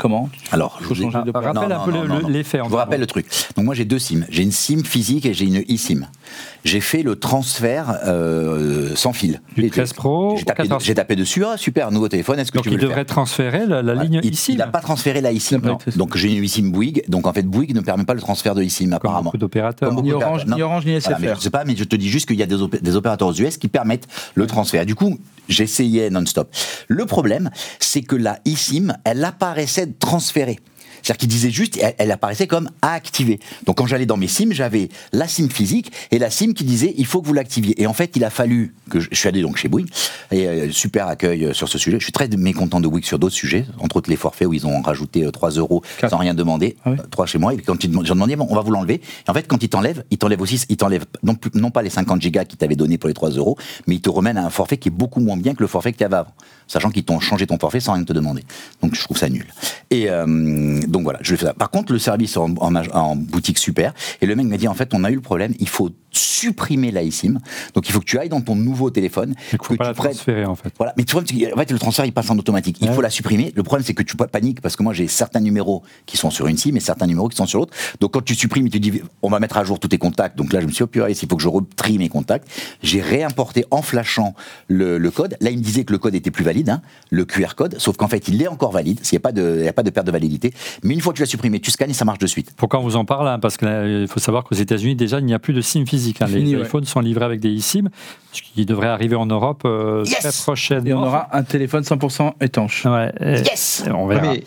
Comment Alors, je vous ai- changer de Rappelle Non, un non, peu non, le- l'effet. Je vous rappelle le truc. Donc moi j'ai deux SIM. J'ai une SIM physique et j'ai une eSIM. J'ai fait le transfert euh, sans fil. Du Et 13 Pro J'ai tapé, 14 j'ai tapé dessus. Ah super, nouveau téléphone. Est-ce que Donc tu veux il devrait transférer la, ligne il- eSIM. Il n'a pas transféré la eSIM. Donc j'ai une eSIM Bouygues. Donc en fait Bouygues ne permet pas le transfert de eSIM comme apparemment. beaucoup d'opérateurs. Comme beaucoup Ni Orange, ni Orange, ni Voilà, mais SFR. je sais pas, mais je te dis juste qu'il y a des, opé- des opérateurs aux US qui permettent le transfert. Du coup, j'essayais non-stop. Le problème, c'est que la eSIM, elle apparaissait transférée. C'est-à-dire qu'il disait juste, elle, elle apparaissait comme à activer. Donc quand j'allais dans mes SIM, j'avais la SIM physique et la SIM qui disait il faut que vous l'activiez. Et en fait, il a fallu que je, je suis allé donc chez Bouygues et euh, super accueil euh, sur ce sujet. Je suis très mécontent de Bouygues sur d'autres sujets, entre autres les forfaits où ils ont rajouté euh, 3 euros Quatre. sans rien demander, Ah oui. Euh, 3 chez moi. Et quand ils demandé bon, on va vous l'enlever. Et en fait, quand ils t'enlèvent, ils t'enlèvent aussi, ils t'enlèvent non, plus- non pas les 50 gigas qu'ils t'avaient donné pour les 3 euros, mais ils te remènent à un forfait qui est beaucoup moins bien que le forfait que tu avais avant, sachant qu'ils t'ont changé ton forfait sans rien te demander. Donc je trouve ça nul. Et euh, donc voilà, je fais ça. Par contre, le service en boutique super. Et le mec m'a dit en fait, on a eu le problème, il faut supprimer la eSIM. Donc il faut que tu ailles dans ton nouveau téléphone, Il ne faut que pas tu la transférer en fait. voilà. Mais tu vois, en fait, le transfert, il passe en automatique. Il Ouais. faut la supprimer. Le problème, c'est que tu paniques parce que moi, j'ai certains numéros qui sont sur une SIM et certains numéros qui sont sur l'autre. Donc, quand tu supprimes, il te dit, on va mettre à jour tous tes contacts. Donc là, je me suis purée, il faut que je retrie mes contacts. J'ai réimporté en flashant le, le code. Là, il me disait que le code était plus valide, hein, le QR code. Sauf qu'en fait, il est encore valide. Il n'y a, pas de- il y a pas de perte de validité. Mais une fois que tu l'as supprimé, tu scannes et ça marche de suite. Pourquoi on vous en parle hein Parce qu'il faut savoir qu'aux États-Unis, déjà, il n'y a plus de SIM physique. hein. Les ouais. iPhones sont livrés avec des eSIM, ce qui devrait arriver en Europe euh, Yes très prochainement. Et on aura un téléphone 100% étanche. Ouais, et- Yes on verra. Mais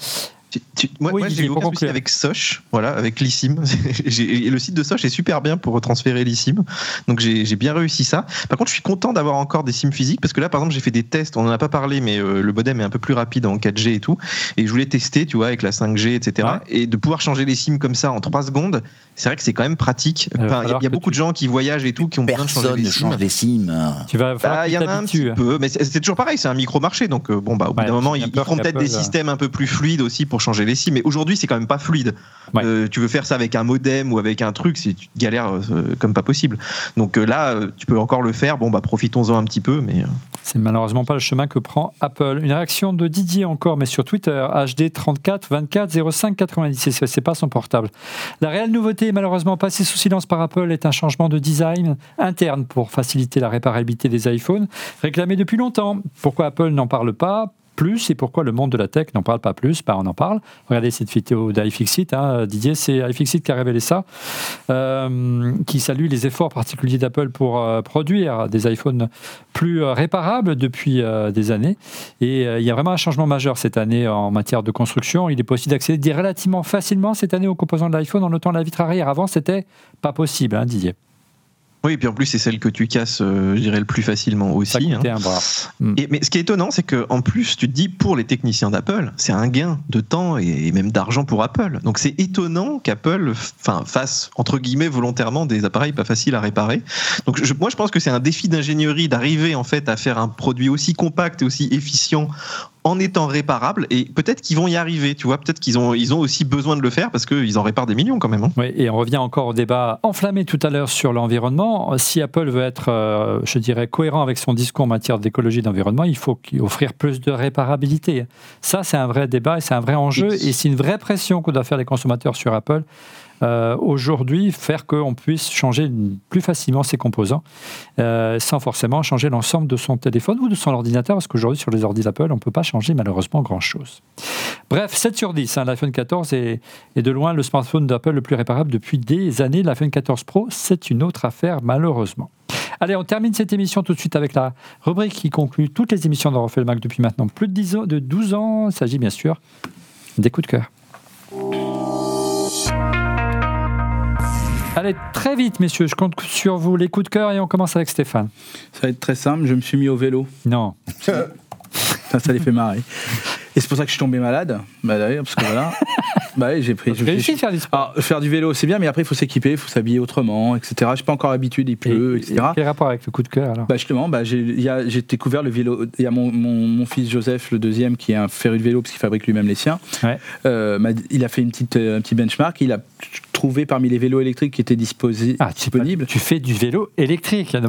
tu- tu- moi, Oui, moi, Didier, j'ai eu aucun souci avec Soch, voilà, avec et le site de Soch est super bien pour transférer l'eSIM. Donc j'ai bien réussi ça. Par contre, je suis content d'avoir encore des SIM physiques parce que là, par exemple, j'ai fait des tests. On en a pas parlé, mais euh, le modem est un peu plus rapide en 4G et tout. Et je voulais tester, tu vois, avec la 5G, etc. Ouais. Et de pouvoir changer les SIM comme ça en 3 secondes, c'est vrai que c'est quand même pratique. Il Enfin, y a- y beaucoup tu- de gens qui voyagent et tout qui ont besoin de changer Personne les ne SIM. change les SIM. hein. Tu vas Bah, il y en a un petit peu, mais c'est toujours pareil, c'est un micro-marché, donc euh, bon, bah, au bout Ouais, d'un moment, ils, ils feront peut-être des systèmes un peu plus fluides aussi pour changer les SIM, mais aujourd'hui, c'est quand même pas fluide. Ouais. Euh, tu veux faire ça avec un modem ou avec un truc, c'est tu galères euh, comme pas possible. Donc euh, là, tu peux encore le faire, bon, bah, profitons-en un petit peu, mais. C'est malheureusement pas le chemin que prend Apple. Une réaction de Didier encore, mais sur Twitter, HD 34 24 05 97. C'est pas son portable. La réelle nouveauté, malheureusement passée sous silence par Apple, est un changement de design interne pour faciliter la réparabilité des iPhones, réclamé depuis longtemps. Pourquoi Apple n'en parle pas? Plus et pourquoi le monde de la tech n'en parle pas plus bah, On en parle. Regardez cette vidéo d'iFixit. Hein. Didier, c'est iFixit qui a révélé ça, euh, qui salue les efforts particuliers d'Apple pour euh, produire des iPhones plus euh, réparables depuis des années. Et il y a vraiment un changement majeur cette année en matière de construction. Il est possible d'accéder relativement facilement cette année aux composants de l'iPhone en notant la vitre arrière. Avant, c'était pas possible, hein, Didier. Oui, et puis en plus, c'est celle que tu casses, euh, je dirais, le plus facilement aussi. hein. un bras. Et, mais ce qui est étonnant, c'est que en plus, tu te dis, pour les techniciens d'Apple, c'est un gain de temps et, même d'argent pour Apple. Donc c'est étonnant qu'Apple fasse, entre guillemets, volontairement des appareils pas faciles à réparer. Donc je- moi, je pense que c'est un défi d'ingénierie d'arriver en fait à faire un produit aussi compact et aussi efficient en étant réparables et peut-être qu'ils vont y arriver, tu vois, peut-être qu'ils ont, ils ont aussi besoin de le faire parce qu'ils en réparent des millions quand même. hein. Oui, et on revient encore au débat enflammé tout à l'heure sur l'environnement. Si Apple veut être, euh, je dirais, cohérent avec son discours en matière d'écologie et d'environnement, il faut qu'il- offrir plus de réparabilité. Ça, c'est un vrai débat et c'est un vrai enjeu et c'est une vraie pression que doivent faire les consommateurs sur Apple. Euh, Aujourd'hui, faire qu'on puisse changer plus facilement ses composants euh, sans forcément changer l'ensemble de son téléphone ou de son ordinateur, parce qu'aujourd'hui, sur les ordi Apple, on ne peut pas changer malheureusement grand-chose. Bref, 7 sur 10, hein, l'iPhone 14 est, de loin le smartphone d'Apple le plus réparable depuis des années. L'iPhone 14 Pro, c'est une autre affaire, malheureusement. Allez, on termine cette émission tout de suite avec la rubrique qui conclut toutes les émissions d'On refait le Mac depuis maintenant plus de, 10 ans, de 12 ans. Il s'agit bien sûr des coups de cœur. Allez, très vite, messieurs, je compte sur vous, les coups de cœur, et on commence avec Stéphane. Ça va être très simple, je me suis mis au vélo. Non. Ça, ça les fait marrer. Et c'est pour ça que je suis tombé malade. Bah d'ailleurs, parce que voilà. bah oui, j'ai pris. J'ai faire du sport. Alors, faire du vélo, c'est bien, mais après, il faut s'équiper, il faut s'habiller autrement, etc. Je suis pas encore habitué, il pleut, Et- etc. et Quel rapport avec le coup de cœur alors? Bah justement, bah j'ai j'ai découvert le vélo. Il y a mon, mon, mon fils Joseph, le deuxième, qui est un féru de vélo parce qu'il fabrique lui-même les siens. Ouais. Euh, il a fait une petite, euh, un petit benchmark. Il a trouvé parmi les vélos électriques qui étaient disposés, Ah, disponibles. tu fais du vélo électrique.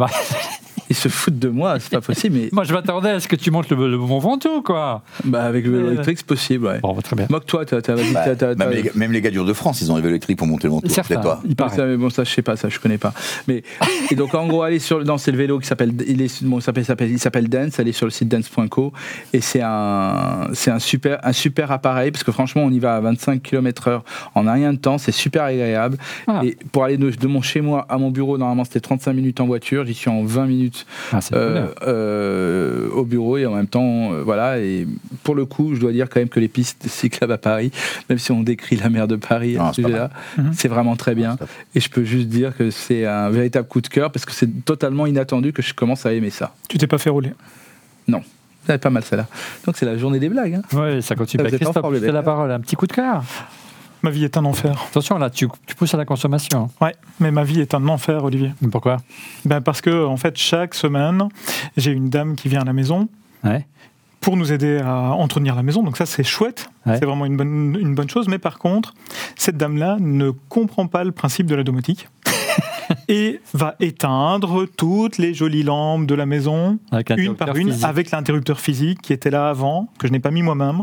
Ils se foutent de moi, c'est pas possible. Mais Moi, je m'attendais à ce que tu montes le, le Mont Ventoux, quoi. bah, avec le vélo Ouais. électrique, c'est possible. Ouais. Bon, bah, très bien. Moque-toi, t'as, Bah, même, même les gars du de France, ils ont un vélo électrique pour monter le montour. Certains, C'est toi. il paraît. Ça, mais bon, ça, je sais pas, ça, je connais pas. Mais et donc, en gros, allez sur, non, c'est le vélo qui s'appelle, il est, bon, s'appelle, s'appelle- il s'appelle Dance. Allez sur le site dance.co et c'est un, c'est un super, un super appareil parce que franchement, on y va à 25 km/h en un rien de temps. C'est super agréable. Ah. Et pour aller de, de mon chez moi à mon bureau, normalement, c'était 35 minutes en voiture. J'y suis en 20 minutes Ah, euh, euh, au bureau et en même temps, euh, voilà. Et pour le coup, je dois dire quand même que les pistes cyclables à Paris, même si on décrit la mer de Paris Non, à ce sujet-là, Mhm. c'est vraiment très bien. Et je peux juste dire que c'est un véritable coup de cœur parce que c'est totalement inattendu que je commence à aimer ça. Tu t'es pas fait rouler? C'est pas mal celle-là. Donc c'est la journée des blagues. hein. Ouais, ça continue. Vous Bah, Christophe, tu la mecs. parole. Un petit coup de cœur. Ma vie est un enfer. Attention, là, tu, tu pousses à la consommation. Ouais, mais ma vie est un enfer, Olivier. Pourquoi? Ben parce que en fait, chaque semaine, j'ai une dame qui vient à la maison Ouais. pour nous aider à entretenir la maison. Donc ça, c'est chouette. Ouais. C'est vraiment une bonne, une bonne chose. Mais par contre, cette dame-là ne comprend pas le principe de la domotique. et va éteindre toutes les jolies lampes de la maison, Avec une par une, physique. avec l'interrupteur physique qui était là avant, que je n'ai pas mis moi-même.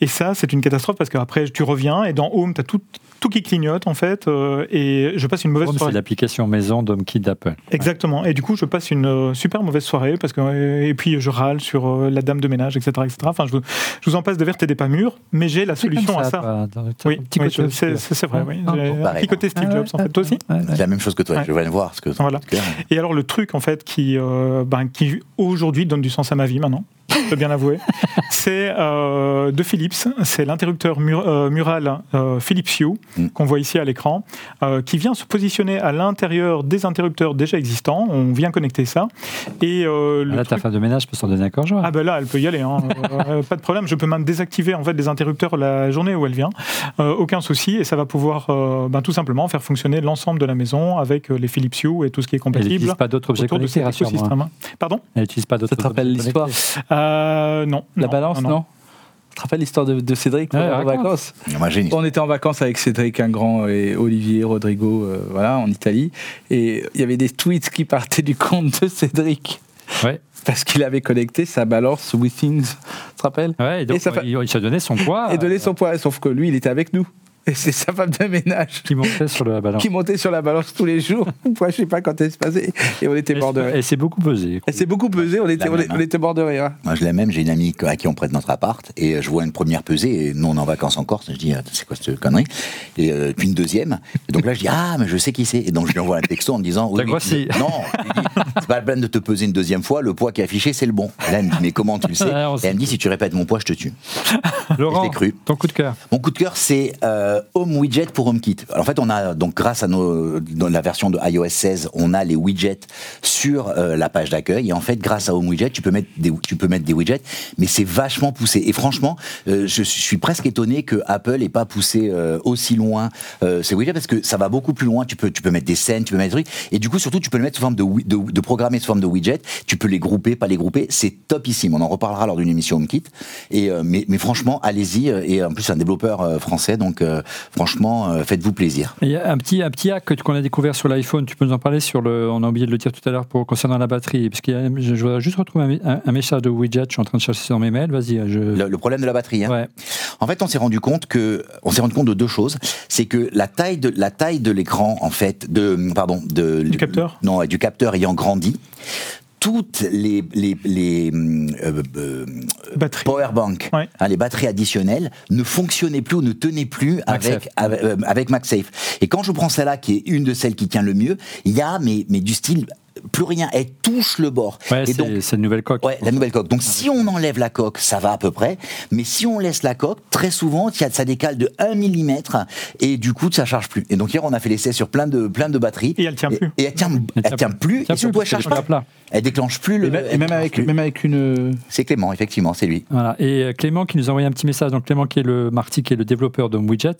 Et ça, c'est une catastrophe parce qu'après, tu reviens et dans Home, tu as tout, tout qui clignote en fait. euh, et je passe une mauvaise Home, c'est soirée. l'application maison d'HomeKit d'Apple. Exactement. Et du coup, je passe une euh, super mauvaise soirée parce que euh, et puis je râle sur euh, la dame de ménage, etc., etc. Enfin, je vous, je vous en passe de vertes et des pas mûrs, mais j'ai la solution à ça. Oui, c'est c'est- c'est vrai. Oui. Ah, pareil. petit côté Steve Jobs en fait. Toi aussi. C'est la même chose que toi. Ouais. Je viens de voir ce que. Voilà. Et alors le truc en fait qui, euh, ben, qui aujourd'hui donne du sens à ma vie maintenant, je peux bien l'avouer, c'est euh, de Philips, c'est l'interrupteur mur- euh, mural euh, Philips Hue Mm. qu'on voit ici à l'écran, euh, qui vient se positionner à l'intérieur des interrupteurs déjà existants. On vient connecter ça et euh, le Là, ta femme de ménage peut s'en donner un corps joie. ah ben là, elle peut y aller, hein. Euh, pas de problème. Je peux même désactiver en fait les interrupteurs la journée où elle vient, Euh, aucun souci, et ça va pouvoir euh, ben, tout simplement faire fonctionner l'ensemble de la maison avec les Philips Hue et tout ce qui est Elle compatible n'utilise pas d'autres objets connectés, rassure-moi. écosystème. Pardon? Elle n'utilise pas d'autres Ça te rappelle l'histoire. Euh, Non. La non, balance, non, Tu te rappelles l'histoire de, de Cédric Ouais, raconte. vacances On était en vacances avec Cédric Ingrand et Olivier Rodrigo, euh, voilà, en Italie, et il y avait des tweets qui partaient du compte de Cédric Ouais. parce qu'il avait connecté sa balance Withings, tu te rappelles Ouais, et donc, Et ça il, il se donnait son poids Et donné euh, son poids, sauf que lui, il était avec nous. Et c'est sa femme de ménage qui montait sur le ballon. qui montait sur la balance tous les jours. Moi, je sais pas quand elle se passait. Et on était Et mort de rire. Elle s'est beaucoup pesée. Elle s'est beaucoup pesé, on était, La on, même, on était mort de rire. Moi, je l'ai même. J'ai une amie à qui on prête notre appart et euh, je vois une première pesée. Et nous, on est en vacances en Corse. Je dis, c'est quoi cette connerie? Et euh, puis une deuxième. Et donc là, je dis, ah, mais je sais qui c'est. Et donc, je lui envoie un texto en me disant, oui, mais grossi. non, c'est pas la peine de te peser une deuxième fois. Le poids qui est affiché, c'est le bon. Et là, elle me dit, mais comment tu le sais? Et elle me dit, si tu répètes mon poids, je te tue. Laurent, Je cru. ton coup de cœur. Mon coup de cœur, c'est euh, euh, Home Widget pour HomeKit. Alors, en fait, on a donc grâce à nos, dans la version de iOS 16, on a les widgets sur euh, la page d'accueil. Et en fait, grâce à Home Widget, tu peux mettre des, tu peux mettre des widgets, mais c'est vachement poussé. Et franchement, euh, je suis presque étonné que Apple ait pas poussé aussi loin ces widgets parce que ça va beaucoup plus loin. Tu peux, tu peux mettre des scènes, tu peux mettre des trucs, et du coup, surtout, tu peux le mettre sous forme de, de, de programmer sous forme de widget. Tu peux les grouper, pas les grouper. C'est topissime. On en reparlera lors d'une émission HomeKit. Et mais, mais franchement, allez-y. Et en plus, c'est un développeur français, donc franchement, euh, faites-vous plaisir. Il y a un petit, un petit hack que- qu'on a découvert sur l'iPhone, tu peux nous en parler sur le, on a oublié de le dire tout à l'heure pour concernant la batterie, parce qu'il y a, je, je voudrais juste retrouver un, mé- un- un message de widget, je suis en train de chercher dans mes mails, vas-y. Je... Le, le problème de la batterie. Hein. Ouais. En fait, on s'est rendu compte que, on s'est rendu compte de deux choses. C'est que la taille de la taille de l'écran, en fait, de pardon, de Du capteur? Non, du capteur ayant grandi. Toutes les les les euh, euh, Batterie. power bank, Ouais. hein, les batteries additionnelles, ne fonctionnaient plus ou ne tenaient plus avec MagSafe. avec, euh, avec MagSafe. Et quand je prends celle-là, qui est une de celles qui tient le mieux, il y a mais mais du style plus rien, elle touche le bord. Ouais, Et c'est donc, c'est une nouvelle coque. Ouais, la nouvelle coque. Donc si on enlève la coque, ça va à peu près. Mais si on laisse la coque, très souvent, il y a- ça décale de 1 mm et du coup, ça charge plus. Et donc hier, on a fait l'essai sur plein de plein de batteries. Et elle tient plus. Et, elle tient, elle tient plus. Tient et surtout, plus, elle charge pas. plat. Elle déclenche plus le. Et, même- et elle même, déclenche avec, plus. même avec une. C'est Clément, effectivement, c'est lui. Voilà. Et euh, Clément qui nous a envoyé un petit message, donc Clément qui est le Marty, qui est le développeur de Widget,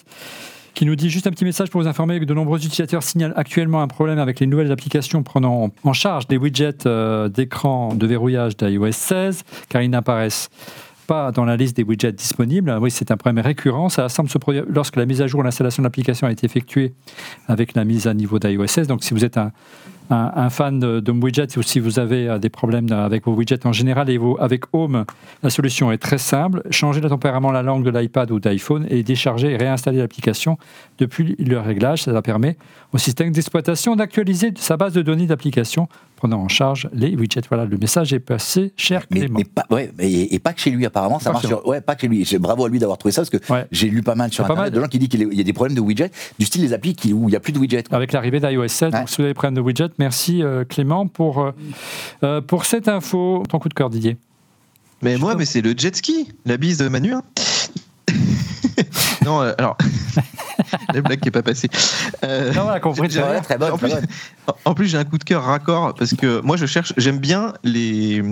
qui nous dit juste un petit message pour vous informer que de nombreux utilisateurs signalent actuellement un problème avec les nouvelles applications prenant en charge des widgets euh, d'écran de verrouillage d'iOS 16, car ils n'apparaissent pas dans la liste des widgets disponibles. Oui, c'est un problème récurrent. Ça semble se produire lorsque la mise à jour ou l'installation de l'application a été effectuée avec la mise à niveau d'iOS 16. Donc, si vous êtes un, un, fan de, de ou si vous avez euh, des problèmes avec vos widgets en général et avec Home, la solution est très simple. Changez le tempérament la langue de l'iPad ou d'iPhone et décharger et réinstaller l'application depuis le réglage. Ça permet au système d'exploitation d'actualiser sa base de données d'application prenant en charge les widgets. Voilà, le message est passé, cher Mais, Clément. mais pas, ouais, et, et pas que chez lui apparemment, ça Pas marche sur, ouais, pas que chez lui. Bravo à lui d'avoir trouvé ça parce que Ouais. j'ai lu pas mal sur pas internet mal. de gens qui disent qu'il y a des problèmes de widgets, du style les applis qui, où il y a plus de widgets. quoi. avec l'arrivée d'iOS 7. Ouais. Donc, si vous avez des problèmes de widget, merci euh, Clément pour, euh, euh, pour cette info. Ton coup de cœur, Didier. Mais moi, mais c'est le jet ski, la bise de Manu. hein. non, euh, alors. la blague qui n'est pas passée. Euh, Non, voilà, compris. j'ai- Ouais, très bonne, en très plus, bonne. en plus, j'ai un coup de cœur raccord parce que moi, je cherche, j'aime bien les,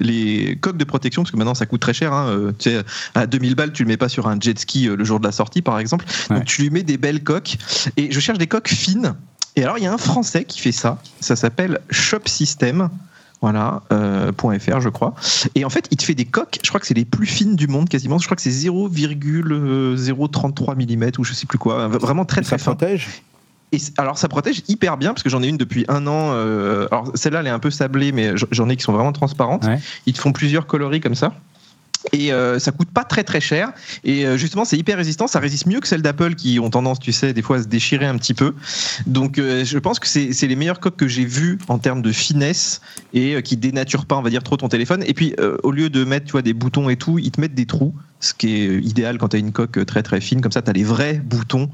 les coques de protection parce que maintenant, ça coûte très cher. hein. Euh, Tu sais, à 2000 balles, tu le mets pas sur un jet ski le jour de la sortie, par exemple. Ouais. Donc, tu lui mets des belles coques. Et je cherche des coques fines. Et alors, il y a un Français qui fait ça. Ça s'appelle Shop System. Voilà, euh, .fr, je crois. Et en fait, il te fait des coques, je crois que c'est les plus fines du monde quasiment. Je crois que c'est 0,033 mm ou je sais plus quoi. Vraiment très Ça très fin. protège? Et alors ça protège hyper bien parce que j'en ai une depuis un an. euh, alors celle-là elle est un peu sablée, mais j'en ai qui sont vraiment transparentes. Ouais. Ils te font plusieurs coloris comme ça. Et euh, ça coûte pas très très cher. Et euh, justement, c'est hyper résistant. Ça résiste mieux que celles d'Apple qui ont tendance, tu sais, des fois à se déchirer un petit peu. Donc, euh, je pense que c'est les meilleures coques que j'ai vues en termes de finesse et euh, qui dénaturent pas, on va dire, trop ton téléphone. Et puis, euh, au lieu de mettre, tu vois, des boutons et tout, ils te mettent des trous, ce qui est idéal quand tu as une coque très très fine. Comme ça, tu as les vrais boutons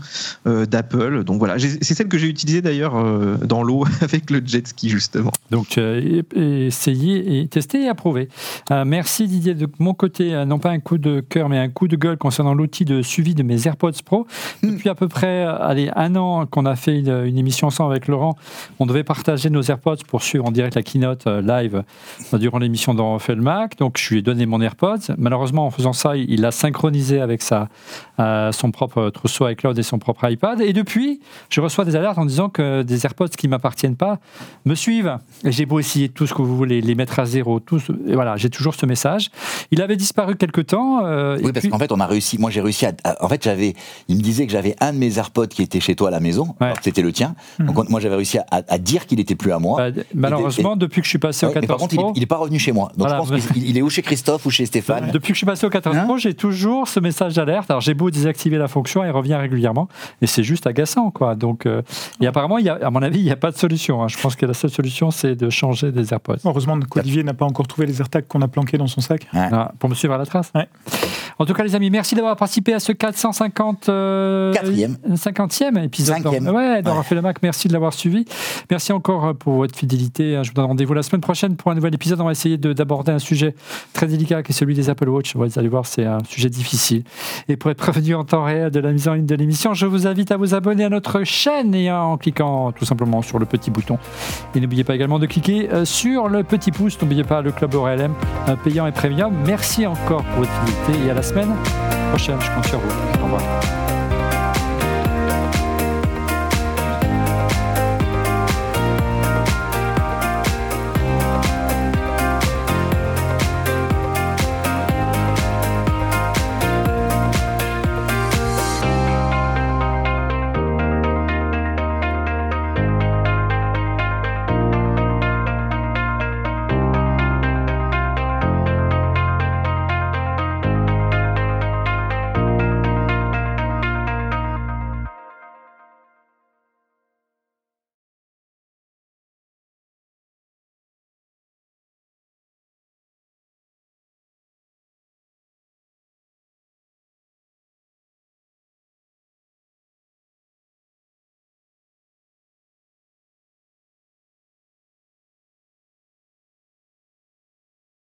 euh, d'Apple. Donc voilà, c'est celle que j'ai utilisée d'ailleurs euh, dans l'eau avec le jet ski justement. Donc, tu as essayé et testé et approuvé. Euh, merci Didier. De mon côté, euh, non pas un coup de cœur, mais un coup de gueule concernant l'outil de suivi de mes AirPods Pro. Depuis à peu près euh, allez, un an qu'on a fait une, une émission ensemble avec Laurent, on devait partager nos AirPods pour suivre en direct la keynote euh, live euh, durant l'émission dans Mac. Donc, je lui ai donné mon AirPods. Malheureusement, en faisant ça, il l'a synchronisé avec sa, euh, son propre trousseau iCloud et son propre iPad. Et depuis, je reçois des alertes en disant que des AirPods qui ne m'appartiennent pas me suivent. Et j'ai beau essayer tout ce que vous voulez, les mettre à zéro, tout ce- et voilà, j'ai toujours ce message. Il avait disparu quelque temps. euh, Oui, parce puis- qu'en fait, on a réussi. Moi, j'ai réussi à. en fait, j'avais. Il me disait que j'avais un de mes AirPods qui était chez toi à la maison. Ouais. C'était le tien. Donc, on- moi, j'avais réussi à, à dire qu'il était plus à moi. bah, malheureusement, depuis que je suis passé au Ouais, mais 14 par contre, il, Pro, est- il est pas revenu chez moi. Donc, Voilà. je pense qu'il il est ou chez Christophe ou chez Stéphane. depuis que je suis passé au 14 Hein Pro, j'ai toujours ce message d'alerte. Alors j'ai beau désactiver la fonction, elle revient régulièrement, et c'est juste agaçant, quoi. Donc, euh, et apparemment, il y a, à mon avis, il n'y a pas de solution. hein. Je pense que la seule solution, c'est de changer des AirPods. Heureusement qu'Olivier n'a pas encore trouvé les AirTags qu'on a planqués dans son sac. Voilà, pour me suivre à la trace. Ouais. En tout cas, les amis, merci d'avoir participé à ce 450 euh, Quatrième. 50e épisode. Cinquième. Ouais, d'avoir Ouais. fait le Mac. Merci de l'avoir suivi. Merci encore euh, pour votre fidélité. Je vous donne rendez-vous la semaine prochaine pour un nouvel épisode. On va essayer de- d'aborder un sujet très délicat qui est celui des Apple Watch. Vous allez voir, c'est un sujet difficile. Et pour être prévenu en temps réel de la mise en ligne de l'émission, je vous invite à vous abonner à notre chaîne et en cliquant tout simplement sur le petit bouton. Et n'oubliez pas également de cliquer euh, sur le petit pouce. N'oubliez pas le club ORLM euh, payant et premium. Merci encore pour votre fidélité et à la semaine prochaine. Je compte sur vous. Au revoir.